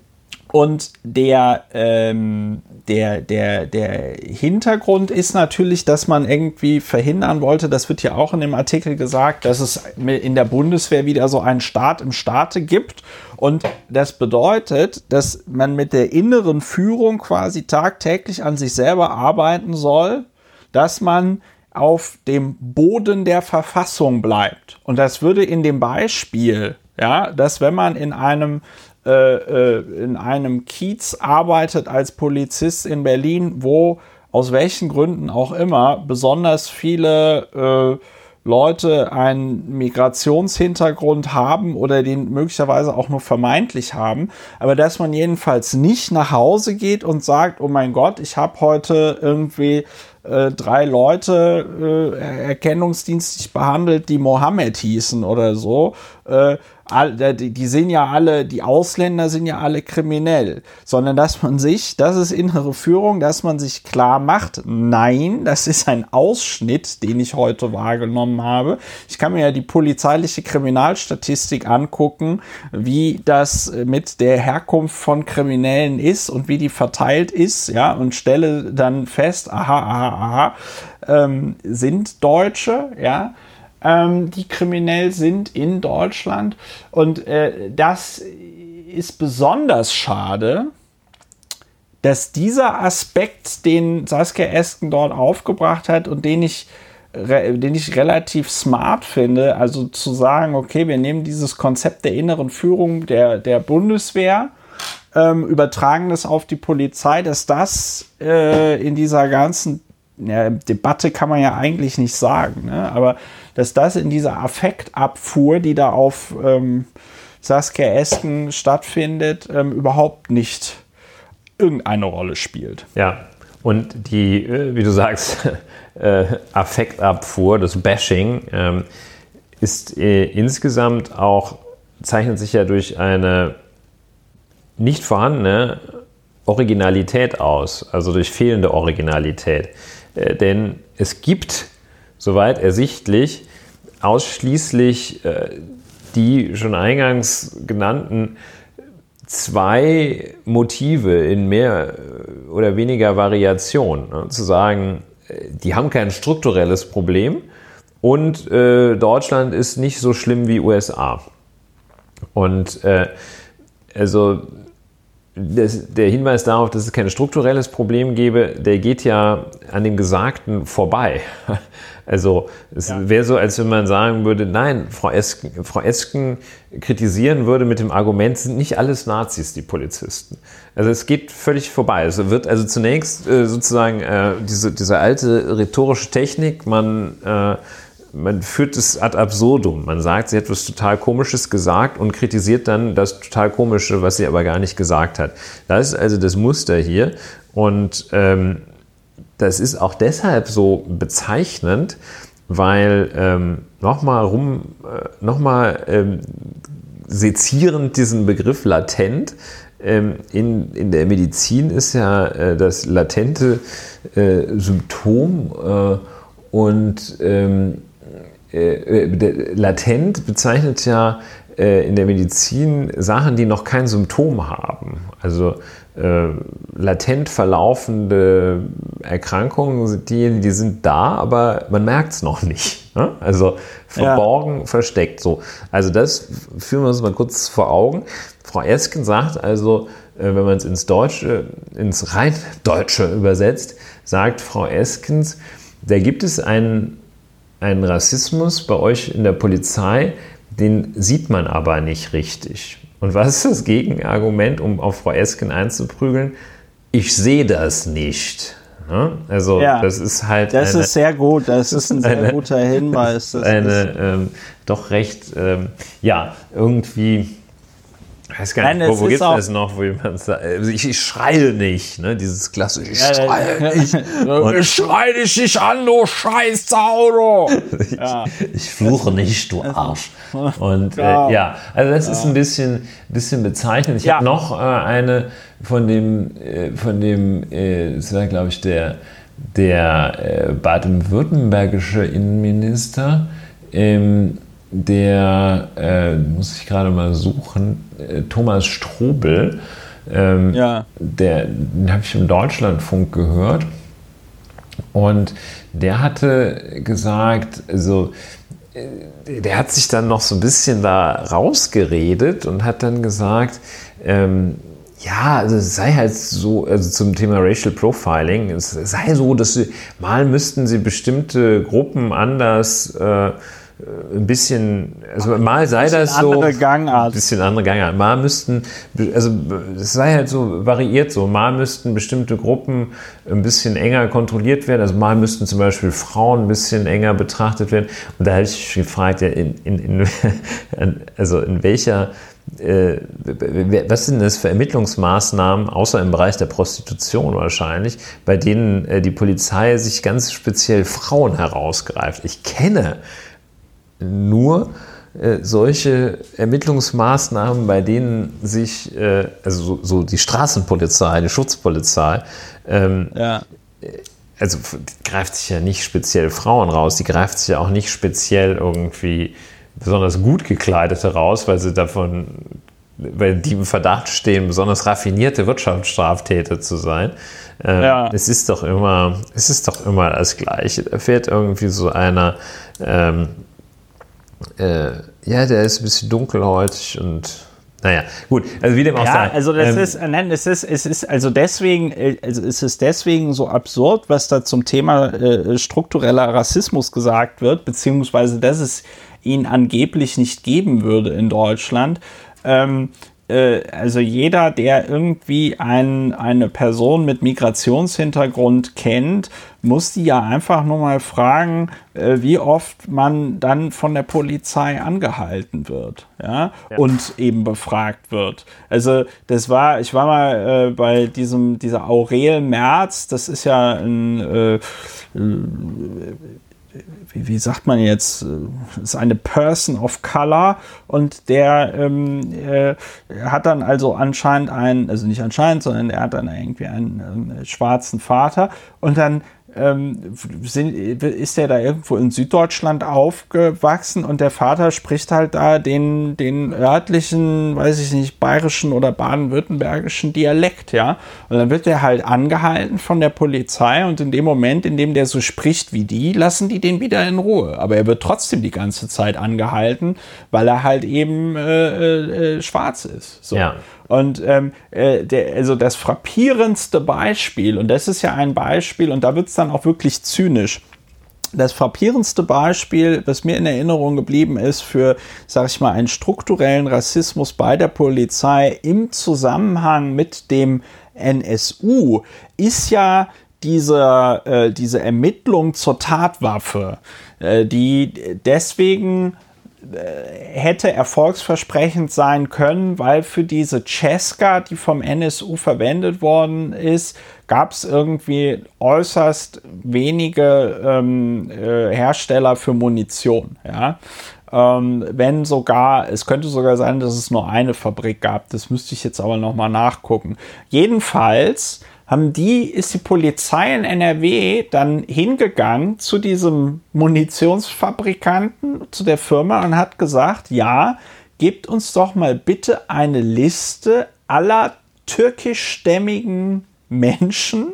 und der, ähm, der, der, der Hintergrund ist natürlich, dass man irgendwie verhindern wollte, das wird ja auch in dem Artikel gesagt, dass es in der Bundeswehr wieder so einen Staat im Staate gibt. Und das bedeutet, dass man mit der inneren Führung quasi tagtäglich an sich selber arbeiten soll, dass man auf dem Boden der Verfassung bleibt. Und das würde in dem Beispiel, ja, dass wenn man in einem äh, äh, in einem Kiez arbeitet als Polizist in Berlin, wo aus welchen Gründen auch immer besonders viele äh, Leute einen Migrationshintergrund haben oder den möglicherweise auch nur vermeintlich haben, aber dass man jedenfalls nicht nach Hause geht und sagt, oh mein Gott, ich habe heute irgendwie äh, drei Leute äh, erkennungsdienstlich behandelt, die Mohammed hießen oder so, äh, die sind ja alle, die Ausländer sind ja alle kriminell, sondern dass man sich, das ist innere Führung, dass man sich klar macht, nein, das ist ein Ausschnitt, den ich heute wahrgenommen habe. Ich kann mir ja die polizeiliche Kriminalstatistik angucken, wie das mit der Herkunft von Kriminellen ist und wie die verteilt ist, ja, und stelle dann fest, aha, aha, aha, ähm, sind Deutsche, ja, ähm, die kriminell sind in Deutschland. Und äh, das ist besonders schade, dass dieser Aspekt, den Saskia Esken dort aufgebracht hat und den ich, den ich relativ smart finde, also zu sagen, okay, wir nehmen dieses Konzept der inneren Führung der, der Bundeswehr, ähm, übertragen das auf die Polizei, dass das äh, in dieser ganzen ja, Debatte kann man ja eigentlich nicht sagen, ne? aber dass das in dieser Affektabfuhr, die da auf ähm, Saskia Esken stattfindet, ähm, überhaupt nicht irgendeine Rolle spielt. Ja, und die, äh, wie du sagst, [LAUGHS] äh, Affektabfuhr, das Bashing, ähm, ist äh, insgesamt auch, zeichnet sich ja durch eine nicht vorhandene Originalität aus, also durch fehlende Originalität. Äh, denn es gibt soweit ersichtlich, ausschließlich äh, die schon eingangs genannten zwei Motive in mehr oder weniger Variation. Ne? Zu sagen, die haben kein strukturelles Problem und äh, Deutschland ist nicht so schlimm wie USA. Und äh, also das, der Hinweis darauf, dass es kein strukturelles Problem gäbe, der geht ja an dem Gesagten vorbei. [LAUGHS] Also es ja. wäre so, als wenn man sagen würde, nein, Frau Esken, Frau Esken kritisieren würde mit dem Argument, sind nicht alles Nazis, die Polizisten. Also es geht völlig vorbei. Es wird also zunächst äh, sozusagen äh, diese, diese alte rhetorische Technik, man äh, man führt es ad absurdum. Man sagt, sie hat etwas total Komisches gesagt und kritisiert dann das total Komische, was sie aber gar nicht gesagt hat. Das ist also das Muster hier. Und ähm, das ist auch deshalb so bezeichnend, weil ähm, nochmal rum, äh, nochmal ähm, sezierend diesen Begriff latent. Ähm, in, in der Medizin ist ja äh, das latente äh, Symptom äh, und ähm, äh, äh latent bezeichnet ja äh, in der Medizin Sachen, die noch kein Symptom haben. Also äh, latent verlaufende Erkrankungen sind die, die sind da, aber man merkt es noch nicht. Ne? Also verborgen, ja. versteckt. So. Also das führen wir uns mal kurz vor Augen. Frau Esken sagt also, wenn man es ins Deutsche, ins rein Deutsche übersetzt, sagt Frau Eskens, da gibt es einen, einen Rassismus bei euch in der Polizei, den sieht man aber nicht richtig. Und was ist das Gegenargument, um auf Frau Esken einzuprügeln? Ich sehe das nicht. Also ja, das ist halt. Das eine, ist sehr gut, das ist ein sehr [LAUGHS] eine, guter Hinweis. Das [LAUGHS] eine ähm, doch recht, ähm, ja, irgendwie weiß gar nicht, Nein, wo, wo gibt es das noch, wo jemand sagt, also ich, ich, schreie nicht, ne? dieses klassische, ich schreie nicht. [LAUGHS] ich schreie dich nicht an, du scheiß Saudo. [LAUGHS] ich, ja. ich fluche nicht, du Arsch. [LAUGHS] Und äh, ja, also das ist ein bisschen, bisschen bezeichnend. Ich habe noch äh, eine von dem, äh, von dem, äh, das war glaube ich der, der äh, baden-württembergische Innenminister, ähm, der, äh, muss ich gerade mal suchen, äh, Thomas Strobel, ähm, ja. der, den habe ich im Deutschlandfunk gehört. Und der hatte gesagt, also äh, der hat sich dann noch so ein bisschen da rausgeredet und hat dann gesagt, ähm, ja, also es sei halt so, also zum Thema Racial Profiling, es sei so, dass sie, mal müssten sie bestimmte Gruppen anders äh, äh, ein bisschen, also mal sei das so. Andere Gangart. Ein bisschen andere Gangart. Mal müssten, also es sei halt so variiert so. Mal müssten bestimmte Gruppen ein bisschen enger kontrolliert werden. Also mal müssten zum Beispiel Frauen ein bisschen enger betrachtet werden. Und da hätte ich gefragt, ja, in, in, in, [LAUGHS] also in welcher äh, was sind das für Ermittlungsmaßnahmen, außer im Bereich der Prostitution wahrscheinlich, bei denen äh, die Polizei sich ganz speziell Frauen herausgreift? Ich kenne nur äh, solche Ermittlungsmaßnahmen, bei denen sich, äh, also so, so, die Straßenpolizei, die Schutzpolizei, ähm, ja. also die greift sich ja nicht speziell Frauen raus, die greift sich ja auch nicht speziell irgendwie besonders gut gekleidete raus, weil sie davon, weil die im Verdacht stehen, besonders raffinierte Wirtschaftsstraftäter zu sein. Ähm, ja. Es ist doch immer, es ist doch immer das Gleiche. Da fährt irgendwie so einer ähm, äh, ja, der ist ein bisschen dunkelhäutig und naja, gut, also wie dem auch ja, sei. Also das ähm, ist, äh, nein, es ist, es ist also deswegen, äh, also es ist deswegen so absurd, was da zum Thema äh, struktureller Rassismus gesagt wird, beziehungsweise dass es ihn angeblich nicht geben würde in Deutschland. Ähm, äh, also jeder, der irgendwie ein, eine Person mit Migrationshintergrund kennt, muss die ja einfach nur mal fragen, äh, wie oft man dann von der Polizei angehalten wird, ja, ja. und eben befragt wird. Also das war, ich war mal äh, bei diesem dieser Aurel Merz, das ist ja ein äh, wie, wie, sagt man jetzt, äh, ist eine Person of Color und der ähm, äh, hat dann also anscheinend einen, also nicht anscheinend, sondern er hat dann irgendwie einen, einen schwarzen Vater und dann ähm, sind, ist er da irgendwo in Süddeutschland aufgewachsen und der Vater spricht halt da den, den örtlichen, weiß ich nicht, bayerischen oder baden-württembergischen Dialekt, ja. Und dann wird er halt angehalten von der Polizei und in dem Moment, in dem der so spricht wie die, lassen die den wieder in Ruhe. Aber er wird trotzdem die ganze Zeit angehalten, weil er halt eben äh, äh, äh schwarz ist. So. Ja. Und ähm, äh, der, also das frappierendste Beispiel, und das ist ja ein Beispiel, und da wird es dann auch wirklich zynisch. Das frappierendste Beispiel, was mir in Erinnerung geblieben ist für, sag ich mal, einen strukturellen Rassismus bei der Polizei im Zusammenhang mit dem NSU, ist ja diese, äh, diese Ermittlung zur Tatwaffe, äh, die deswegen hätte erfolgsversprechend sein können, weil für diese Cesca, die vom NSU verwendet worden ist, gab es irgendwie äußerst wenige ähm, äh, Hersteller für Munition. Ja? Ähm, wenn sogar, es könnte sogar sein, dass es nur eine Fabrik gab. Das müsste ich jetzt aber nochmal nachgucken. Jedenfalls haben die, ist die Polizei in NRW dann hingegangen zu diesem Munitionsfabrikanten, zu der Firma und hat gesagt, ja, gebt uns doch mal bitte eine Liste aller türkischstämmigen Menschen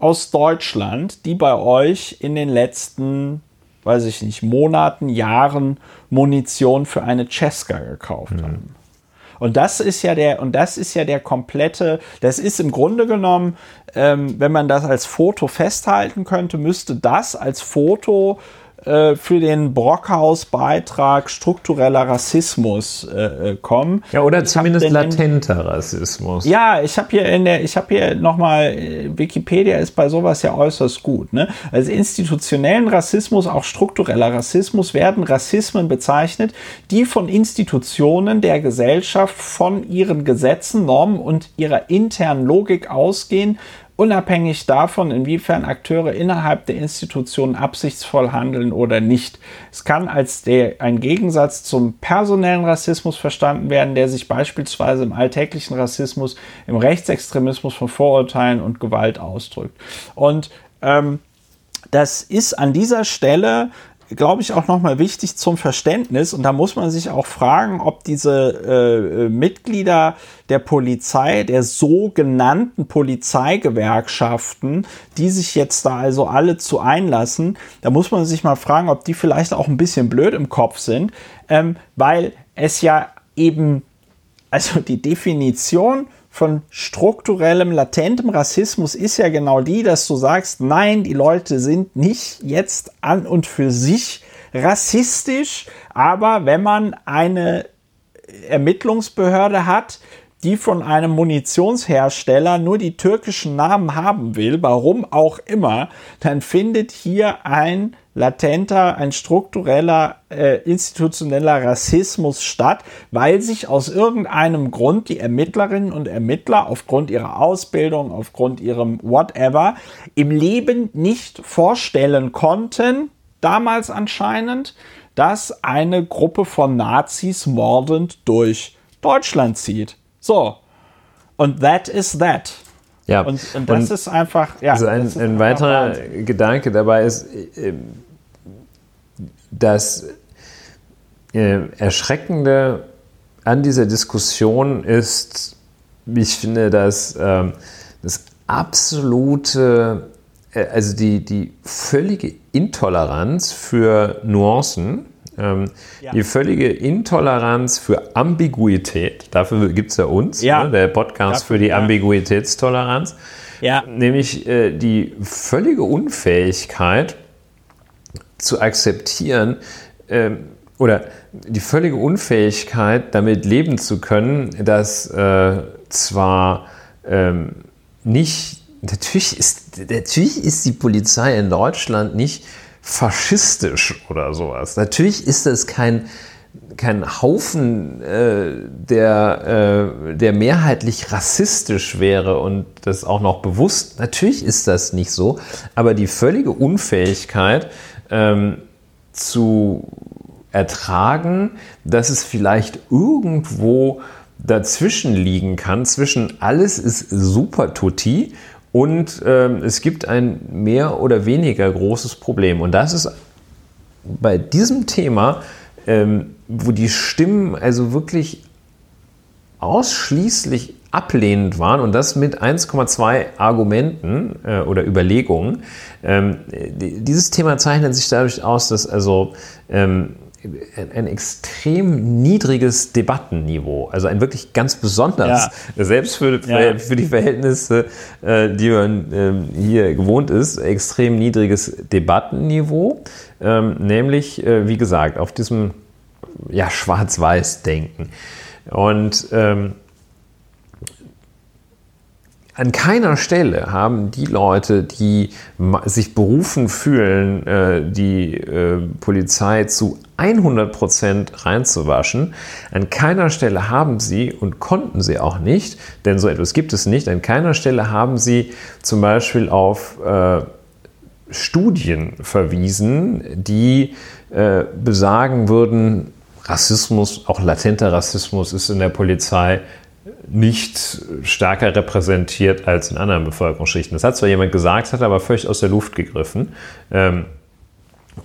aus Deutschland, die bei euch in den letzten, weiß ich nicht, Monaten, Jahren Munition für eine Cesca gekauft mhm. haben. Und das ist ja der, und das ist ja der komplette, das ist im Grunde genommen, ähm, wenn man das als Foto festhalten könnte, müsste das als Foto äh, für den Brockhaus-Beitrag struktureller Rassismus äh, äh kommen. Ja, oder ich zumindest latenter Rassismus. Ja, ich habe hier in der, ich habe hier nochmal, äh, Wikipedia ist bei sowas ja äußerst gut. Ne? Als institutionellen Rassismus, auch struktureller Rassismus, werden Rassismen bezeichnet, die von Institutionen der Gesellschaft, von ihren Gesetzen, Normen und ihrer internen Logik ausgehen, unabhängig davon, inwiefern Akteure innerhalb der Institutionen absichtsvoll handeln oder nicht. Es kann als der, ein Gegensatz zum personellen Rassismus verstanden werden, der sich beispielsweise im alltäglichen Rassismus, im Rechtsextremismus von Vorurteilen und Gewalt ausdrückt. Und ähm, das ist an dieser Stelle glaube ich, auch nochmal wichtig zum Verständnis. Und da muss man sich auch fragen, ob diese äh, Mitglieder der Polizei, der sogenannten Polizeigewerkschaften, die sich jetzt da also alle zu einlassen, da muss man sich mal fragen, ob die vielleicht auch ein bisschen blöd im Kopf sind, ähm, weil es ja eben, also die Definition von strukturellem, latentem Rassismus ist ja genau die, dass du sagst, nein, die Leute sind nicht jetzt an und für sich rassistisch, aber wenn man eine Ermittlungsbehörde hat, die von einem Munitionshersteller nur die türkischen Namen haben will, warum auch immer, dann findet hier ein latenter, ein struktureller, äh, institutioneller Rassismus statt, weil sich aus irgendeinem Grund die Ermittlerinnen und Ermittler aufgrund ihrer Ausbildung, aufgrund ihrem whatever im Leben nicht vorstellen konnten, damals anscheinend, dass eine Gruppe von Nazis mordend durch Deutschland zieht. So. Und that is that. Ja, und, und das und ist einfach. Ja, also ein, ein weiterer Wahnsinn. Gedanke dabei ist, äh, das äh, Erschreckende an dieser Diskussion ist, ich finde, dass ähm, das absolute, äh, also die, die völlige Intoleranz für Nuancen, ähm, ja. Die völlige Intoleranz für Ambiguität, dafür gibt es ja uns, ja. Ne, der Podcast dafür, für die ja. Ambiguitätstoleranz. Nämlich äh, die völlige Unfähigkeit zu akzeptieren äh, oder die völlige Unfähigkeit, damit leben zu können, dass äh, zwar ähm, nicht, natürlich ist, natürlich ist die Polizei in Deutschland nicht faschistisch oder sowas. Natürlich ist es kein, kein Haufen, äh, der, äh, der mehrheitlich rassistisch wäre und das auch noch bewusst. Natürlich ist das nicht so, aber die völlige Unfähigkeit ähm, zu ertragen, dass es vielleicht irgendwo dazwischen liegen kann, zwischen alles ist super tutti Und ähm, es gibt ein mehr oder weniger großes Problem. Und das ist bei diesem Thema, ähm, wo die Stimmen also wirklich ausschließlich ablehnend waren und das mit 1,2 Argumenten äh, oder Überlegungen. Ähm, dieses Thema zeichnet sich dadurch aus, dass also ähm, ein extrem niedriges Debattenniveau, also ein wirklich ganz besonders, ja. selbst für, ja. für die Verhältnisse, äh, die man ähm, hier gewohnt ist, extrem niedriges Debattenniveau, ähm, nämlich, äh, wie gesagt, auf diesem ja, Schwarz-Weiß-Denken. Und ähm, an keiner Stelle haben die Leute, die sich berufen fühlen, äh, die äh, Polizei zu 100 Prozent reinzuwaschen, an keiner Stelle haben sie und konnten sie auch nicht, denn so etwas gibt es nicht, an keiner Stelle haben sie zum Beispiel auf äh, Studien verwiesen, die besagen würden, Rassismus, auch latenter Rassismus ist in der Polizei nicht stärker repräsentiert als in anderen Bevölkerungsschichten. Das hat zwar jemand gesagt, hat aber völlig aus der Luft gegriffen. Ähm,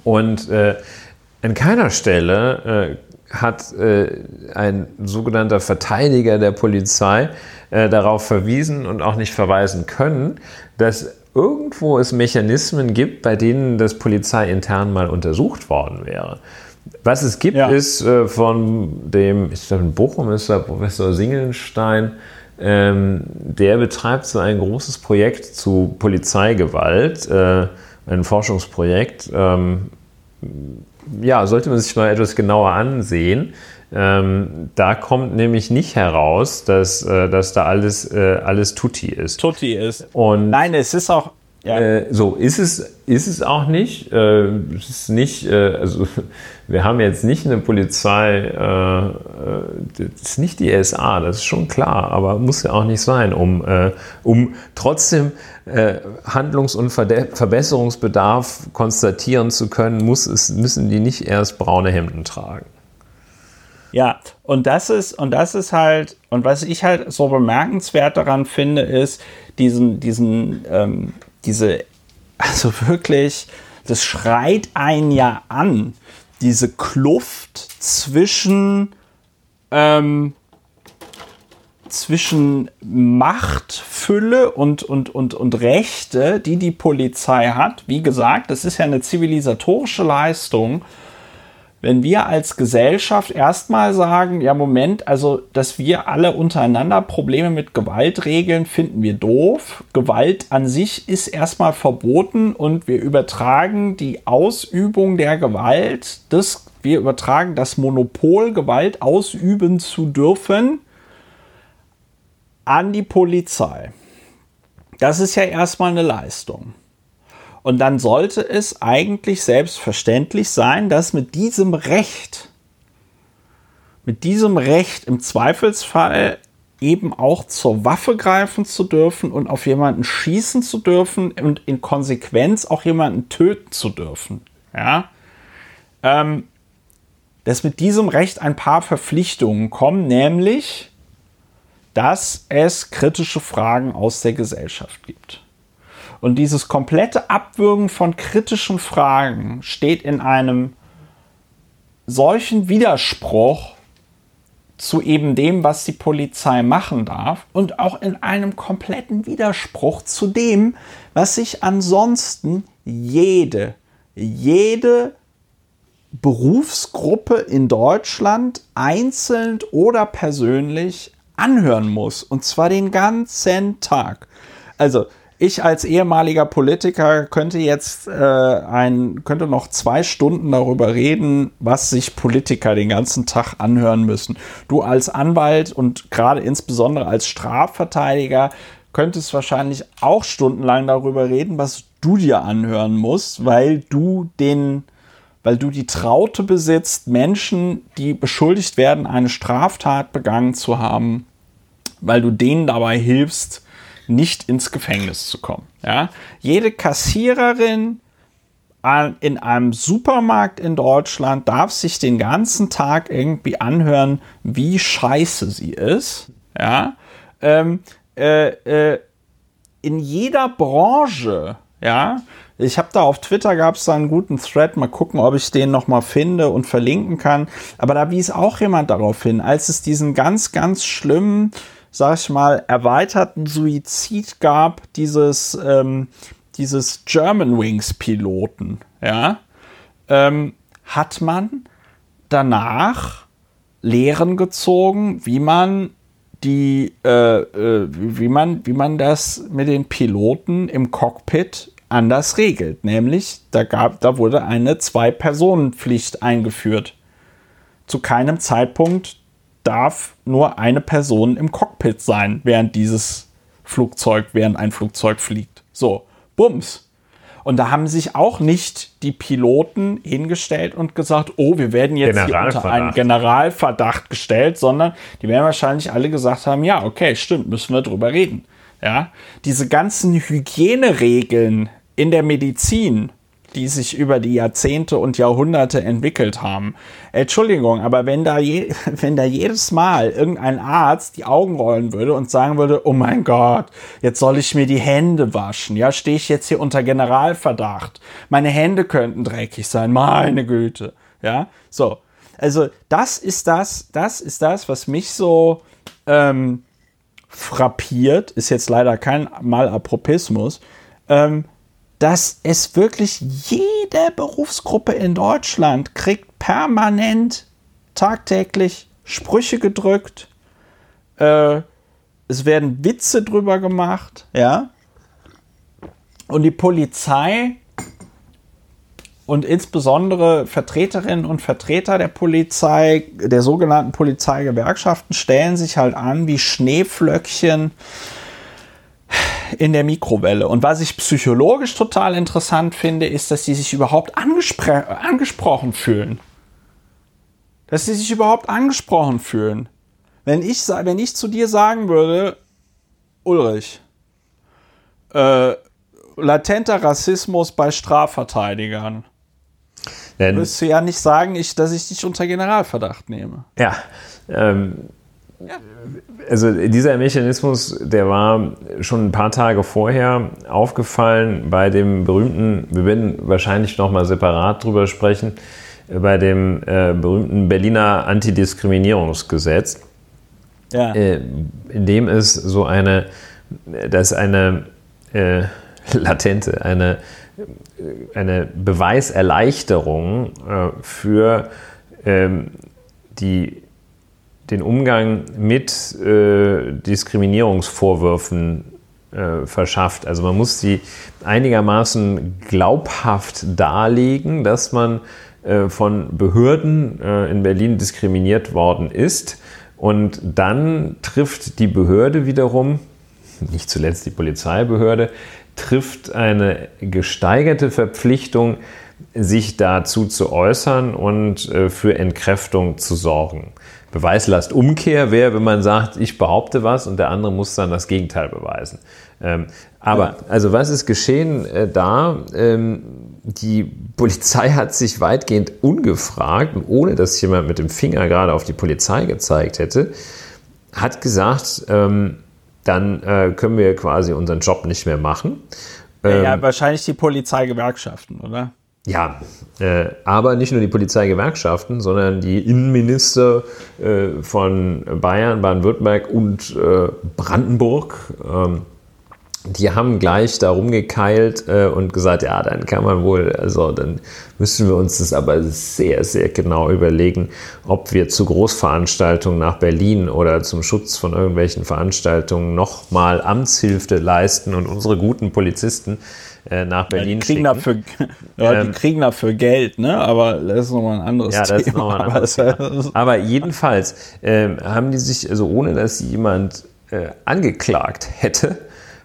und äh, an keiner Stelle äh, hat äh, ein sogenannter Verteidiger der Polizei darauf verwiesen und auch nicht verweisen können, dass irgendwo es Mechanismen gibt, bei denen das Polizei intern mal untersucht worden wäre. Was es gibt, ja. ist äh, von dem, ich glaube in Bochum ist der Professor Singelstein, ähm, der betreibt so ein großes Projekt zu Polizeigewalt, äh, ein Forschungsprojekt. Ähm, ja, sollte man sich mal etwas genauer ansehen. Ähm, da kommt nämlich nicht heraus, dass, äh, dass da alles, äh, alles Tutti ist. Tutti ist. Und Nein, es ist auch, ja. Äh, so ist es, ist es auch nicht. Äh, es ist nicht, äh, also [LAUGHS] wir haben jetzt nicht eine Polizei, äh, äh, das ist nicht die SA, das ist schon klar, aber muss ja auch nicht sein, um, äh, um trotzdem Handlungs- und Verbesserungsbedarf konstatieren zu können, muss es, müssen die nicht erst braune Hemden tragen. Ja, und das ist, und das ist halt, und was ich halt so bemerkenswert daran finde, ist diesen, diesen ähm, diese, also wirklich, das schreit einen ja an, diese Kluft zwischen, ähm, zwischen Machtfülle und, und, und, und Rechte, die die Polizei hat. Wie gesagt, das ist ja eine zivilisatorische Leistung wenn wir als Gesellschaft erstmal sagen, ja Moment, also dass wir alle untereinander Probleme mit Gewalt regeln, finden wir doof. Gewalt an sich ist erstmal verboten und wir übertragen die Ausübung der Gewalt, das, wir übertragen das Monopol, Gewalt ausüben zu dürfen, an die Polizei. Das ist ja erstmal eine Leistung. Und dann sollte es eigentlich selbstverständlich sein, dass mit diesem Recht, mit diesem Recht im Zweifelsfall eben auch zur Waffe greifen zu dürfen und auf jemanden schießen zu dürfen und in Konsequenz auch jemanden töten zu dürfen. Ja? Ähm, dass mit diesem Recht ein paar Verpflichtungen kommen, nämlich, dass es kritische Fragen aus der Gesellschaft gibt. Und dieses komplette Abwürgen von kritischen Fragen steht in einem solchen Widerspruch zu eben dem, was die Polizei machen darf und auch in einem kompletten Widerspruch zu dem, was sich ansonsten jede, jede Berufsgruppe in Deutschland einzeln oder persönlich anhören muss. Und zwar den ganzen Tag. Also ich als ehemaliger Politiker könnte jetzt äh, ein, könnte noch zwei Stunden darüber reden, was sich Politiker den ganzen Tag anhören müssen. Du als Anwalt und gerade insbesondere als Strafverteidiger könntest wahrscheinlich auch stundenlang darüber reden, was du dir anhören musst, weil du den, weil du die Traute besitzt, Menschen, die beschuldigt werden, eine Straftat begangen zu haben, weil du denen dabei hilfst, nicht ins Gefängnis zu kommen. Ja? Jede Kassiererin in einem Supermarkt in Deutschland darf sich den ganzen Tag irgendwie anhören, wie scheiße sie ist. Ja? Ähm, äh, äh, in jeder Branche, ja, ich habe da auf Twitter gab es da einen guten Thread, mal gucken, ob ich den nochmal finde und verlinken kann. Aber da wies auch jemand darauf hin, als es diesen ganz, ganz schlimmen, sag ich mal, erweiterten Suizid gab, dieses, ähm, dieses German Wings Piloten, ja, ähm, hat man danach Lehren gezogen, wie man die, äh, äh, wie man, wie man das mit den Piloten im Cockpit anders regelt. Nämlich, da, gab, da wurde eine Zwei-Personen-Pflicht eingeführt. Zu keinem Zeitpunkt darf nur eine Person im Cockpit sein, während dieses Flugzeug, während ein Flugzeug fliegt. So, Bums. Und da haben sich auch nicht die Piloten hingestellt und gesagt, oh, wir werden jetzt hier unter einen Generalverdacht gestellt, sondern die werden wahrscheinlich alle gesagt haben, ja, okay, stimmt, müssen wir drüber reden. Ja, diese ganzen Hygieneregeln in der Medizin, die sich über die Jahrzehnte und Jahrhunderte entwickelt haben. Entschuldigung, aber wenn da, je, [LAUGHS] wenn da jedes Mal irgendein Arzt die Augen rollen würde und sagen würde, oh mein Gott, jetzt soll ich mir die Hände waschen, ja, stehe ich jetzt hier unter Generalverdacht, meine Hände könnten dreckig sein, meine Güte, ja, so. Also das ist das, das ist das, was mich so ähm, frappiert, ist jetzt leider kein Malapropismus, ähm, dass es wirklich jede Berufsgruppe in Deutschland kriegt permanent, tagtäglich Sprüche gedrückt. Äh, es werden Witze drüber gemacht, ja. Und die Polizei und insbesondere Vertreterinnen und Vertreter der Polizei, der sogenannten Polizeigewerkschaften, stellen sich halt an wie Schneeflöckchen in der Mikrowelle. Und was ich psychologisch total interessant finde, ist, dass sie sich überhaupt angespr angesprochen fühlen. Dass sie sich überhaupt angesprochen fühlen. Wenn ich, wenn ich zu dir sagen würde, Ulrich, äh, latenter Rassismus bei Strafverteidigern, Denn, würdest du ja nicht sagen, ich, dass ich dich unter Generalverdacht nehme. Ja, ähm, also dieser Mechanismus, der war schon ein paar Tage vorher aufgefallen bei dem berühmten, wir werden wahrscheinlich nochmal separat drüber sprechen, bei dem äh, berühmten Berliner Antidiskriminierungsgesetz, ja. äh, in dem es so eine, dass eine äh, [LAUGHS] latente, eine, eine Beweiserleichterung äh, für ähm, die den Umgang mit äh, Diskriminierungsvorwürfen äh, verschafft. Also man muss sie einigermaßen glaubhaft darlegen, dass man äh, von Behörden äh, in Berlin diskriminiert worden ist. Und dann trifft die Behörde wiederum, nicht zuletzt die Polizeibehörde, trifft eine gesteigerte Verpflichtung, sich dazu zu äußern und äh, für Entkräftung zu sorgen. Beweislastumkehr wäre, wenn man sagt, ich behaupte was und der andere muss dann das Gegenteil beweisen. Ähm, aber, also was ist geschehen äh, da? Ähm, die Polizei hat sich weitgehend ungefragt und ohne dass jemand mit dem Finger gerade auf die Polizei gezeigt hätte, hat gesagt, ähm, dann äh, können wir quasi unseren Job nicht mehr machen. ja, ähm, wahrscheinlich die Polizeigewerkschaften, oder? Ja, äh, aber nicht nur die Polizeigewerkschaften, sondern die Innenminister äh, von Bayern, Baden-Württemberg und äh, Brandenburg. Ähm, die haben gleich da rumgekeilt äh, und gesagt, ja, dann kann man wohl, also dann müssen wir uns das aber sehr, sehr genau überlegen, ob wir zu Großveranstaltungen nach Berlin oder zum Schutz von irgendwelchen Veranstaltungen nochmal Amtshilfe leisten und unsere guten Polizisten äh, nach Berlin ja, die kriegen Dafür, [LAUGHS] ja, die ähm, kriegen dafür Geld, ne? aber das ist nochmal ein anderes ja, das [LAUGHS] Thema. Ist noch ein anderes Thema. Aber jedenfalls äh, haben die sich, also ohne dass jemand äh, angeklagt hätte,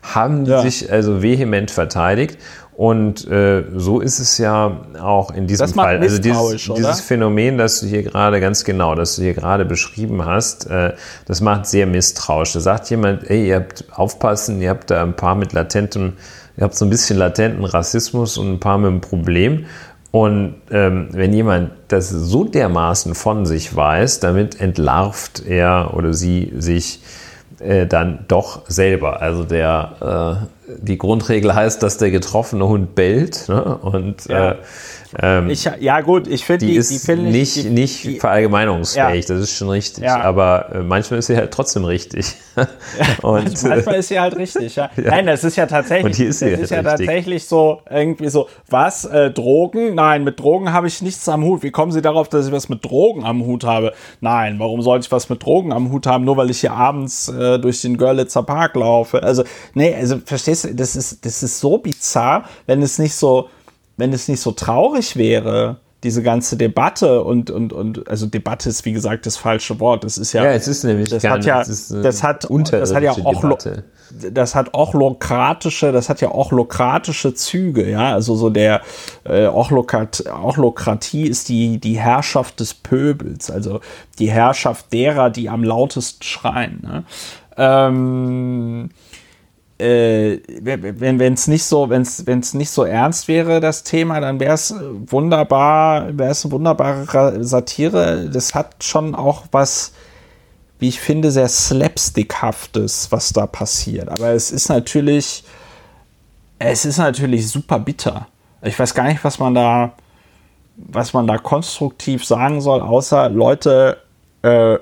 haben die ja. sich also vehement verteidigt. Und äh, so ist es ja auch in diesem das Fall. Also dieses, dieses, Phänomen, das du hier gerade ganz genau, das du hier gerade beschrieben hast, äh, das macht sehr misstrauisch. Da sagt jemand, ey, ihr habt aufpassen, ihr habt da ein paar mit latentem ihr habt so ein bisschen latenten Rassismus und ein paar mit einem Problem. Und ähm, wenn jemand das so dermaßen von sich weiß, damit entlarvt er oder sie sich äh, dann doch selber. Also der, äh, die Grundregel heißt, dass der getroffene Hund bellt. Ne? Und ja. Äh, ähm, ich, ja gut, ich finde die, die, ist die nicht, die, nicht verallgemeinungsfähig, ja. das ist schon richtig. Ja. Aber äh, manchmal ist sie halt trotzdem richtig. [LAUGHS] und, manchmal ist sie halt richtig. [LAUGHS] Ja. Nein, das ist ja tatsächlich. Und hier ist sie das halt ist ja richtig. tatsächlich so irgendwie so. Was äh, Drogen? Nein, mit Drogen habe ich nichts am Hut. Wie kommen Sie darauf, dass ich was mit Drogen am Hut habe? Nein, warum sollte ich was mit Drogen am Hut haben, nur weil ich hier abends äh, durch den Görlitzer Park laufe? Also nee, also verstehst du? Das ist das ist so bizarr, wenn es nicht so wenn es nicht so traurig wäre, diese ganze Debatte und, und, und, also Debatte ist wie gesagt das falsche Wort. Das ist ja. Ja, es ist nämlich das hat ja, das hat, das hat ja auch, Debatte. das hat auch lokratische, das hat ja auch lokratische Züge, ja. Also so der äh, Ochlokrat, Ochlokratie ist die, die Herrschaft des Pöbels, also die Herrschaft derer, die am lautesten schreien. Ne? Ähm, äh, wenn es nicht so, nicht so ernst wäre, das Thema, dann wäre es wunderbar, wäre es eine wunderbare Satire. Das hat schon auch was, wie ich finde, sehr slapstickhaftes, was da passiert. Aber es ist natürlich, es ist natürlich super bitter. Ich weiß gar nicht, was man da, was man da konstruktiv sagen soll, außer Leute, äh,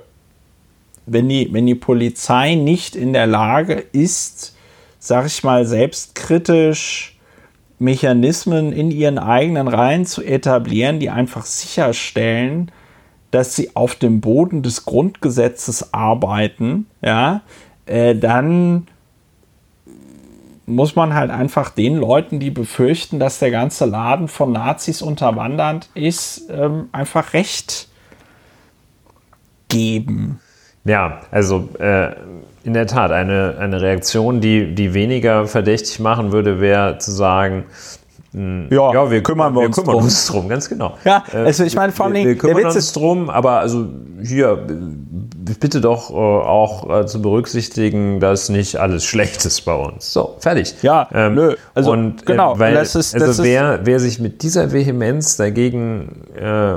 wenn die, wenn die Polizei nicht in der Lage ist, sag ich mal, selbstkritisch Mechanismen in ihren eigenen Reihen zu etablieren, die einfach sicherstellen, dass sie auf dem Boden des Grundgesetzes arbeiten, ja, äh, dann muss man halt einfach den Leuten, die befürchten, dass der ganze Laden von Nazis unterwandert ist, ähm, einfach Recht geben. Ja, also äh, in der Tat, eine, eine Reaktion, die, die weniger verdächtig machen würde, wäre zu sagen, hm, ja, ja, wir kümmern, wir, wir kümmern drum. uns drum, ganz genau. Ja, äh, also ich meine vor allem, wir, wir kümmern uns ist drum, aber also hier bitte doch äh, auch äh, zu berücksichtigen, dass nicht alles schlecht ist bei uns. So, fertig. Ja, ähm, nö. Also und, äh, genau, weil das ist, also das wer, wer sich mit dieser Vehemenz dagegen äh,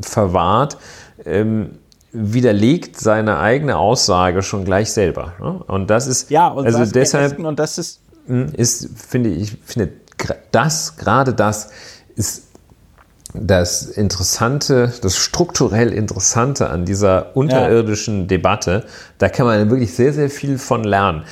verwahrt, ähm, widerlegt seine eigene Aussage schon gleich selber. Ne? Und das ist ja und also deshalb und das ist hm, ist finde ich finde das gerade das ist das Interessante, das strukturell Interessante an dieser unterirdischen ja. Debatte, da kann man wirklich sehr, sehr viel von lernen.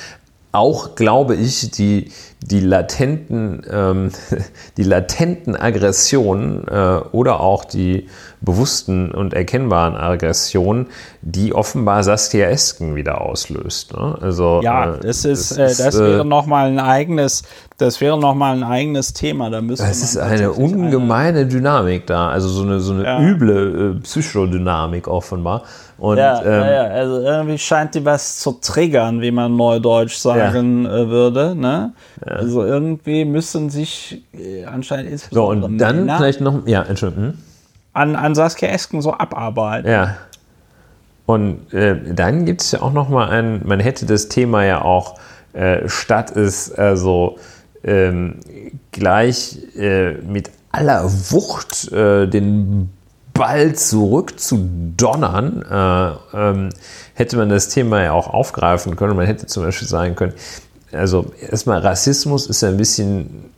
Auch glaube ich, die, die latenten, ähm, [LAUGHS] die latenten Aggressionen äh, oder auch die bewussten und erkennbaren Aggressionen, die offenbar Saskia Esken wieder auslöst. Ne? Also, ja, äh, das ist, das, äh, das wäre äh, nochmal ein eigenes, das wäre noch mal ein eigenes Thema. Da müsste es ist eine ungemeine eine, Dynamik da, also so eine, so eine ja. üble äh, Psychodynamik offenbar. Und, ja, ähm, ja, also irgendwie scheint die was zu triggern, wie man neudeutsch sagen ja. Äh, würde. Ne? Ja. Also irgendwie müssen sich äh, anscheinend So, und dann Männer vielleicht noch, ja, Entschuldigung. Hm? An, an Saskia Esken so abarbeiten. Ja. Und äh, dann gibt es ja auch noch mal ein, man hätte das Thema ja auch, äh, statt es also ähm, gleich äh, mit aller Wucht den Ball zurück zu donnern, äh, ähm, hätte man das Thema ja auch aufgreifen können. Man hätte zum Beispiel sagen können, also erstmal Rassismus ist ja ein bisschen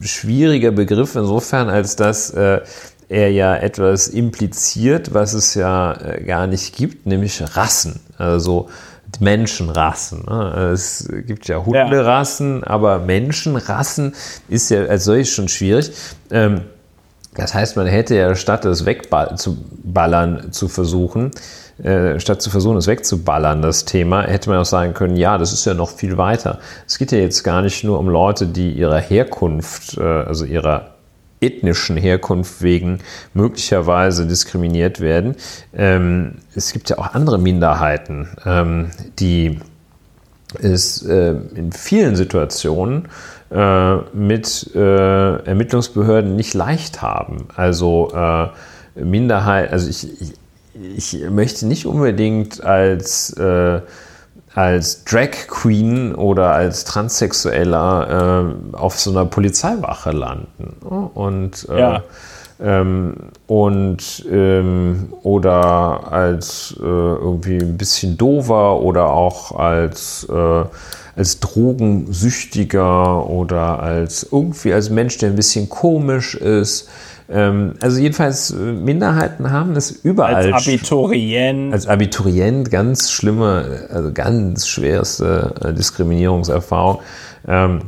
schwieriger Begriff insofern, als dass äh, er ja etwas impliziert, was es ja äh, gar nicht gibt, nämlich Rassen. Also Menschenrassen. Ne? Es gibt ja Hunderassen, ja. aber Menschenrassen ist ja als solches schon schwierig. Ähm, das heißt, man hätte ja statt es wegzuballern zu versuchen, äh, statt zu versuchen, es wegzuballern, das Thema, hätte man auch sagen können, ja, das ist ja noch viel weiter. Es geht ja jetzt gar nicht nur um Leute, die ihrer Herkunft, äh, also ihrer ethnischen Herkunft wegen möglicherweise diskriminiert werden. Ähm, es gibt ja auch andere Minderheiten, ähm, die es äh, in vielen Situationen äh, mit äh, Ermittlungsbehörden nicht leicht haben. Also äh, Minderheit, also ich, ich, ich, möchte nicht unbedingt als, äh, als Drag Queen oder als Transsexueller äh, auf so einer Polizeiwache landen. Und ja. Ähm, und ähm, oder als äh, irgendwie ein bisschen dover oder auch als äh, als Drogensüchtiger oder als irgendwie als Mensch, der ein bisschen komisch ist. Ähm, also jedenfalls äh, Minderheiten haben es überall. Als Abiturient. Als Abiturient ganz schlimme, also ganz schwerste äh, Diskriminierungserfahrung. Ähm,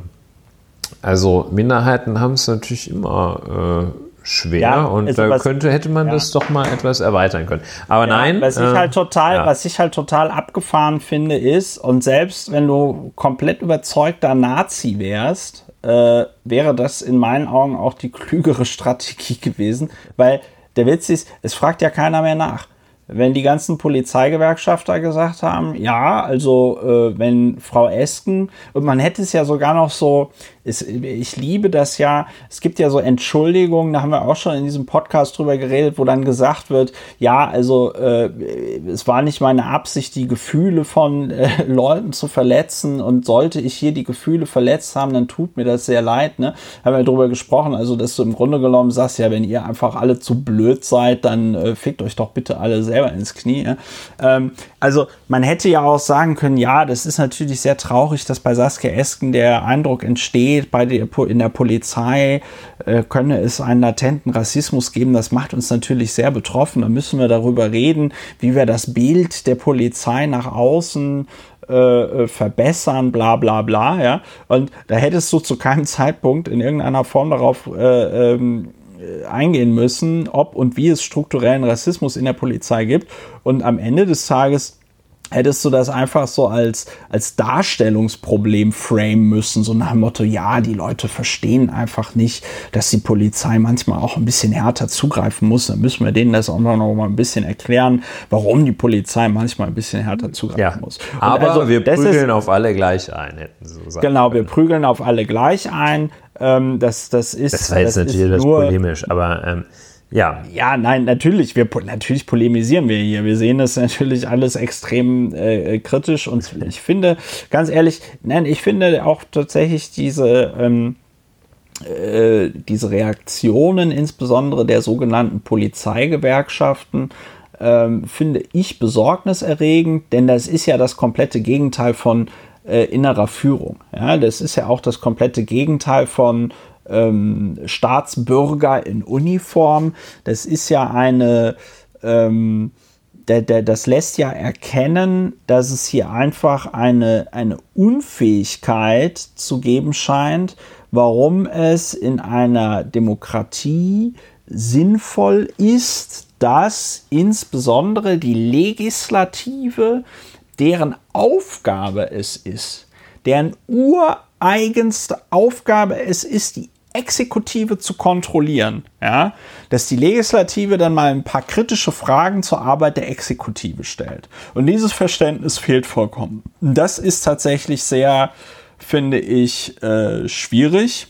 also Minderheiten haben es natürlich immer äh, schwer ja, und also da könnte, hätte man ja. das doch mal etwas erweitern können. Aber ja, nein. Was ich halt total, was ich halt total abgefahren finde, ist, und selbst wenn du komplett überzeugter Nazi wärst, äh, wäre das in meinen Augen auch die klügere Strategie [LAUGHS] gewesen, weil der Witz ist, es fragt ja keiner mehr nach wenn die ganzen Polizeigewerkschafter gesagt haben, ja, also äh, wenn Frau Esken, und man hätte es ja sogar noch so, es, ich liebe das ja, es gibt ja so Entschuldigungen, da haben wir auch schon in diesem Podcast drüber geredet, wo dann gesagt wird, ja, also äh, es war nicht meine Absicht, die Gefühle von äh, [LAUGHS] Leuten zu verletzen und sollte ich hier die Gefühle verletzt haben, dann tut mir das sehr leid, ne? Haben wir drüber gesprochen, also dass du im Grunde genommen sagst, ja, wenn ihr einfach alle zu blöd seid, dann äh, fickt euch doch bitte alle selber ins Knie. Ja? Ähm, also man hätte ja auch sagen können, ja, das ist natürlich sehr traurig, dass bei Saskia Esken der Eindruck entsteht, bei der, in der Polizei äh, könne es einen latenten Rassismus geben. Das macht uns natürlich sehr betroffen. Da müssen wir darüber reden, wie wir das Bild der Polizei nach außen äh, äh verbessern, bla bla bla, ja. Und da hättest du zu keinem Zeitpunkt in irgendeiner Form darauf äh, ähm, äh, eingehen müssen, ob und wie es strukturellen Rassismus in der Polizei gibt. Und am Ende des Tages hättest du das einfach so als, als Darstellungsproblem frame müssen, so nach dem Motto, ja, die Leute verstehen einfach nicht, dass die Polizei manchmal auch ein bisschen härter zugreifen muss. Dann müssen wir denen das auch noch mal ein bisschen erklären, warum die Polizei manchmal ein bisschen härter zugreifen ja, muss. Und aber also, wir prügeln ist, auf alle gleich ein, hätten sie so sagen Genau, wir prügeln auf alle gleich ein. Ähm, das, das ist. Das war jetzt das natürlich etwas polemisch, aber ähm, ja. Ja, nein, natürlich. Wir, natürlich polemisieren wir hier. Wir sehen das natürlich alles extrem äh, kritisch und ich finde, ganz ehrlich, nein, ich finde auch tatsächlich diese. Ähm, äh, diese Reaktionen, insbesondere der sogenannten Polizeigewerkschaften, ähm, finde ich besorgniserregend, denn das ist ja das komplette Gegenteil von äh, innerer Führung. Ja, das ist ja auch das komplette Gegenteil von ähm, Staatsbürger in Uniform. Das ist ja eine, ähm, der, der, das lässt ja erkennen, dass es hier einfach eine, eine Unfähigkeit zu geben scheint, warum es in einer Demokratie sinnvoll ist, dass insbesondere die Legislative deren Aufgabe es ist, deren ureigenste Aufgabe es ist, die Exekutive zu kontrollieren, ja, dass die Legislative dann mal ein paar kritische Fragen zur Arbeit der Exekutive stellt. Und dieses Verständnis fehlt vollkommen. Das ist tatsächlich sehr, finde ich, äh, schwierig.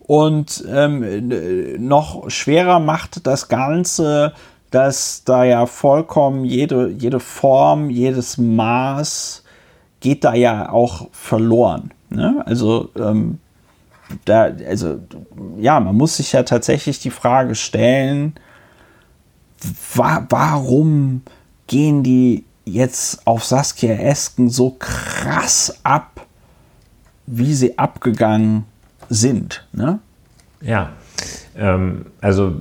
Und ähm, noch schwerer macht das Ganze dass da ja vollkommen jede, jede Form, jedes Maß geht da ja auch verloren. Ne? Also, ähm, da, also, ja, man muss sich ja tatsächlich die Frage stellen, wa warum gehen die jetzt auf Saskia Esken so krass ab, wie sie abgegangen sind? Ne? Ja, ähm, also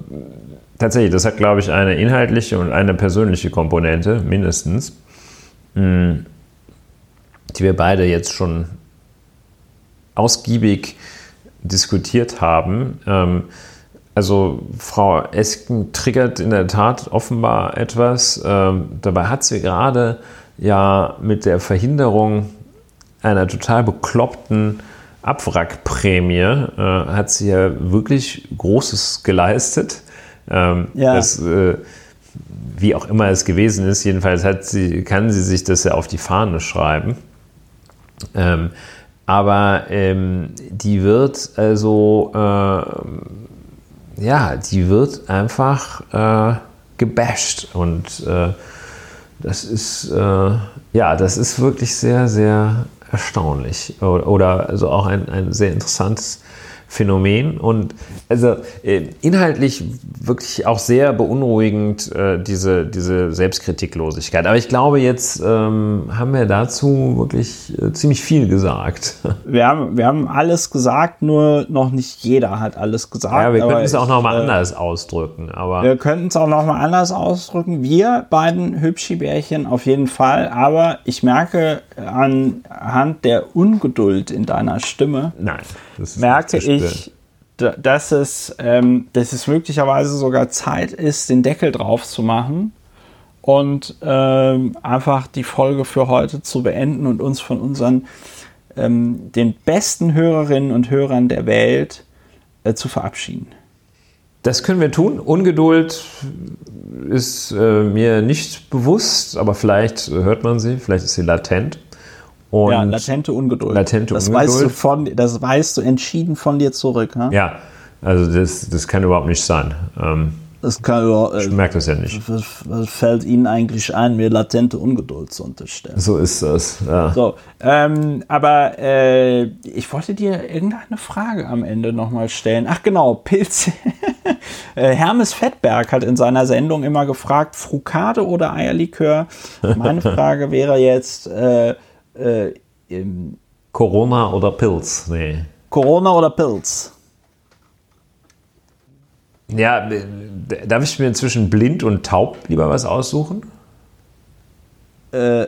tatsächlich, das hat, glaube ich, eine inhaltliche und eine persönliche Komponente, mindestens, hm, die wir beide jetzt schon ausgiebig diskutiert haben. Ähm, also Frau Esken triggert in der Tat offenbar etwas. Ähm, dabei hat sie gerade ja mit der Verhinderung einer total bekloppten Abwrackprämie, äh, hat sie ja wirklich Großes geleistet. Ähm, ja. Das, äh, wie auch immer es gewesen ist, jedenfalls sie, kann sie sich das ja auf die Fahne schreiben. Ähm, aber ähm, die wird also, äh, ja, die wird einfach äh, gebasht. Und äh, das ist, äh, ja, das ist wirklich sehr, sehr erstaunlich. Oder, oder also auch ein, ein sehr interessantes Phänomen und also äh, inhaltlich wirklich auch sehr beunruhigend äh, diese, diese Selbstkritiklosigkeit. Aber ich glaube, jetzt ähm, haben wir dazu wirklich äh, ziemlich viel gesagt. [LAUGHS] Wir haben, wir haben alles gesagt, nur noch nicht jeder hat alles gesagt. Ja, wir könnten es auch nochmal äh, anders ausdrücken. Aber wir könnten es auch nochmal anders ausdrücken. Wir beiden Hübschi-Bärchen auf jeden Fall. Aber ich merke anhand der Ungeduld in deiner Stimme, Nein, merke ich, dass es, ähm, dass es möglicherweise sogar Zeit ist, den Deckel drauf zu machen und ähm, einfach die Folge für heute zu beenden und uns von unseren ähm, den besten Hörerinnen und Hörern der Welt äh, zu verabschieden. Das können wir tun. Ungeduld ist äh, mir nicht bewusst, aber vielleicht hört man sie, vielleicht ist sie latent. Und ja, latente Ungeduld. Latente das Ungeduld. Weißt du von, das weißt du entschieden von dir zurück. Ha? Ja, also das, das kann überhaupt nicht sein. Ähm, das kann überhaupt, ich merke das ja nicht. Was, was, fällt Ihnen eigentlich ein, mir latente Ungeduld zu unterstellen? So ist das, ja. So, ähm, aber äh, ich wollte dir irgendeine Frage am Ende nochmal stellen. Ach genau, Pilze. [LAUGHS] Äh, Hermes Fettberg hat in seiner Sendung immer gefragt, Frukade oder Eierlikör? Meine [LAUGHS] Frage wäre jetzt, äh, äh, Corona oder Pilz? Nee. Corona oder Pilz? Ja, darf ich mir zwischen blind und taub lieber was aussuchen? Äh,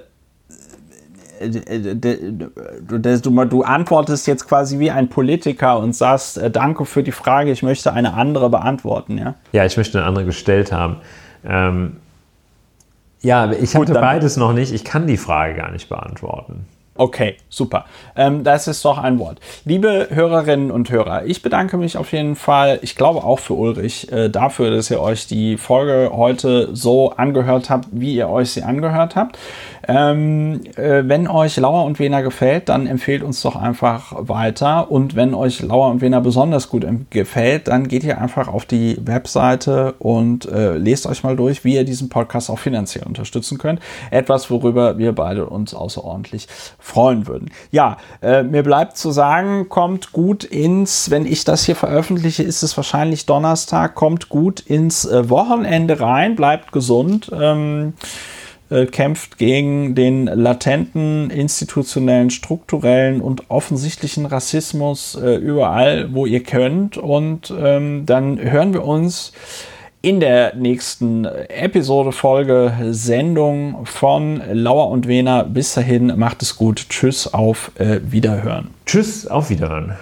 du, du, antwortest jetzt quasi wie ein Politiker und sagst, äh, danke für die Frage, ich möchte eine andere beantworten, ja? Ja, ich möchte eine andere gestellt haben. Ähm, ja, ich Gut, hatte beides noch nicht. Ich kann die Frage gar nicht beantworten. Okay, super. Ähm, das ist doch ein Wort. Liebe Hörerinnen und Hörer, ich bedanke mich auf jeden Fall, ich glaube auch für Ulrich, äh, dafür, dass ihr euch die Folge heute so angehört habt, wie ihr euch sie angehört habt. Ähm, äh, wenn euch Lauer und Wiener gefällt, dann empfehlt uns doch einfach weiter. Und wenn euch Lauer und Wiener besonders gut gefällt, dann geht ihr einfach auf die Webseite und äh, lest euch mal durch, wie ihr diesen Podcast auch finanziell unterstützen könnt. Etwas, worüber wir beide uns außerordentlich freuen würden. Ja, äh, mir bleibt zu sagen, kommt gut ins, wenn ich das hier veröffentliche, ist es wahrscheinlich Donnerstag, kommt gut ins äh, Wochenende rein, bleibt gesund. Ähm, äh, kämpft gegen den latenten, institutionellen, strukturellen und offensichtlichen Rassismus äh, überall, wo ihr könnt. Und ähm, dann hören wir uns in der nächsten Episode, Folge, Sendung von Lauer und Wena. Bis dahin, macht es gut. Tschüss, auf äh, Wiederhören. Tschüss, auf Wiederhören.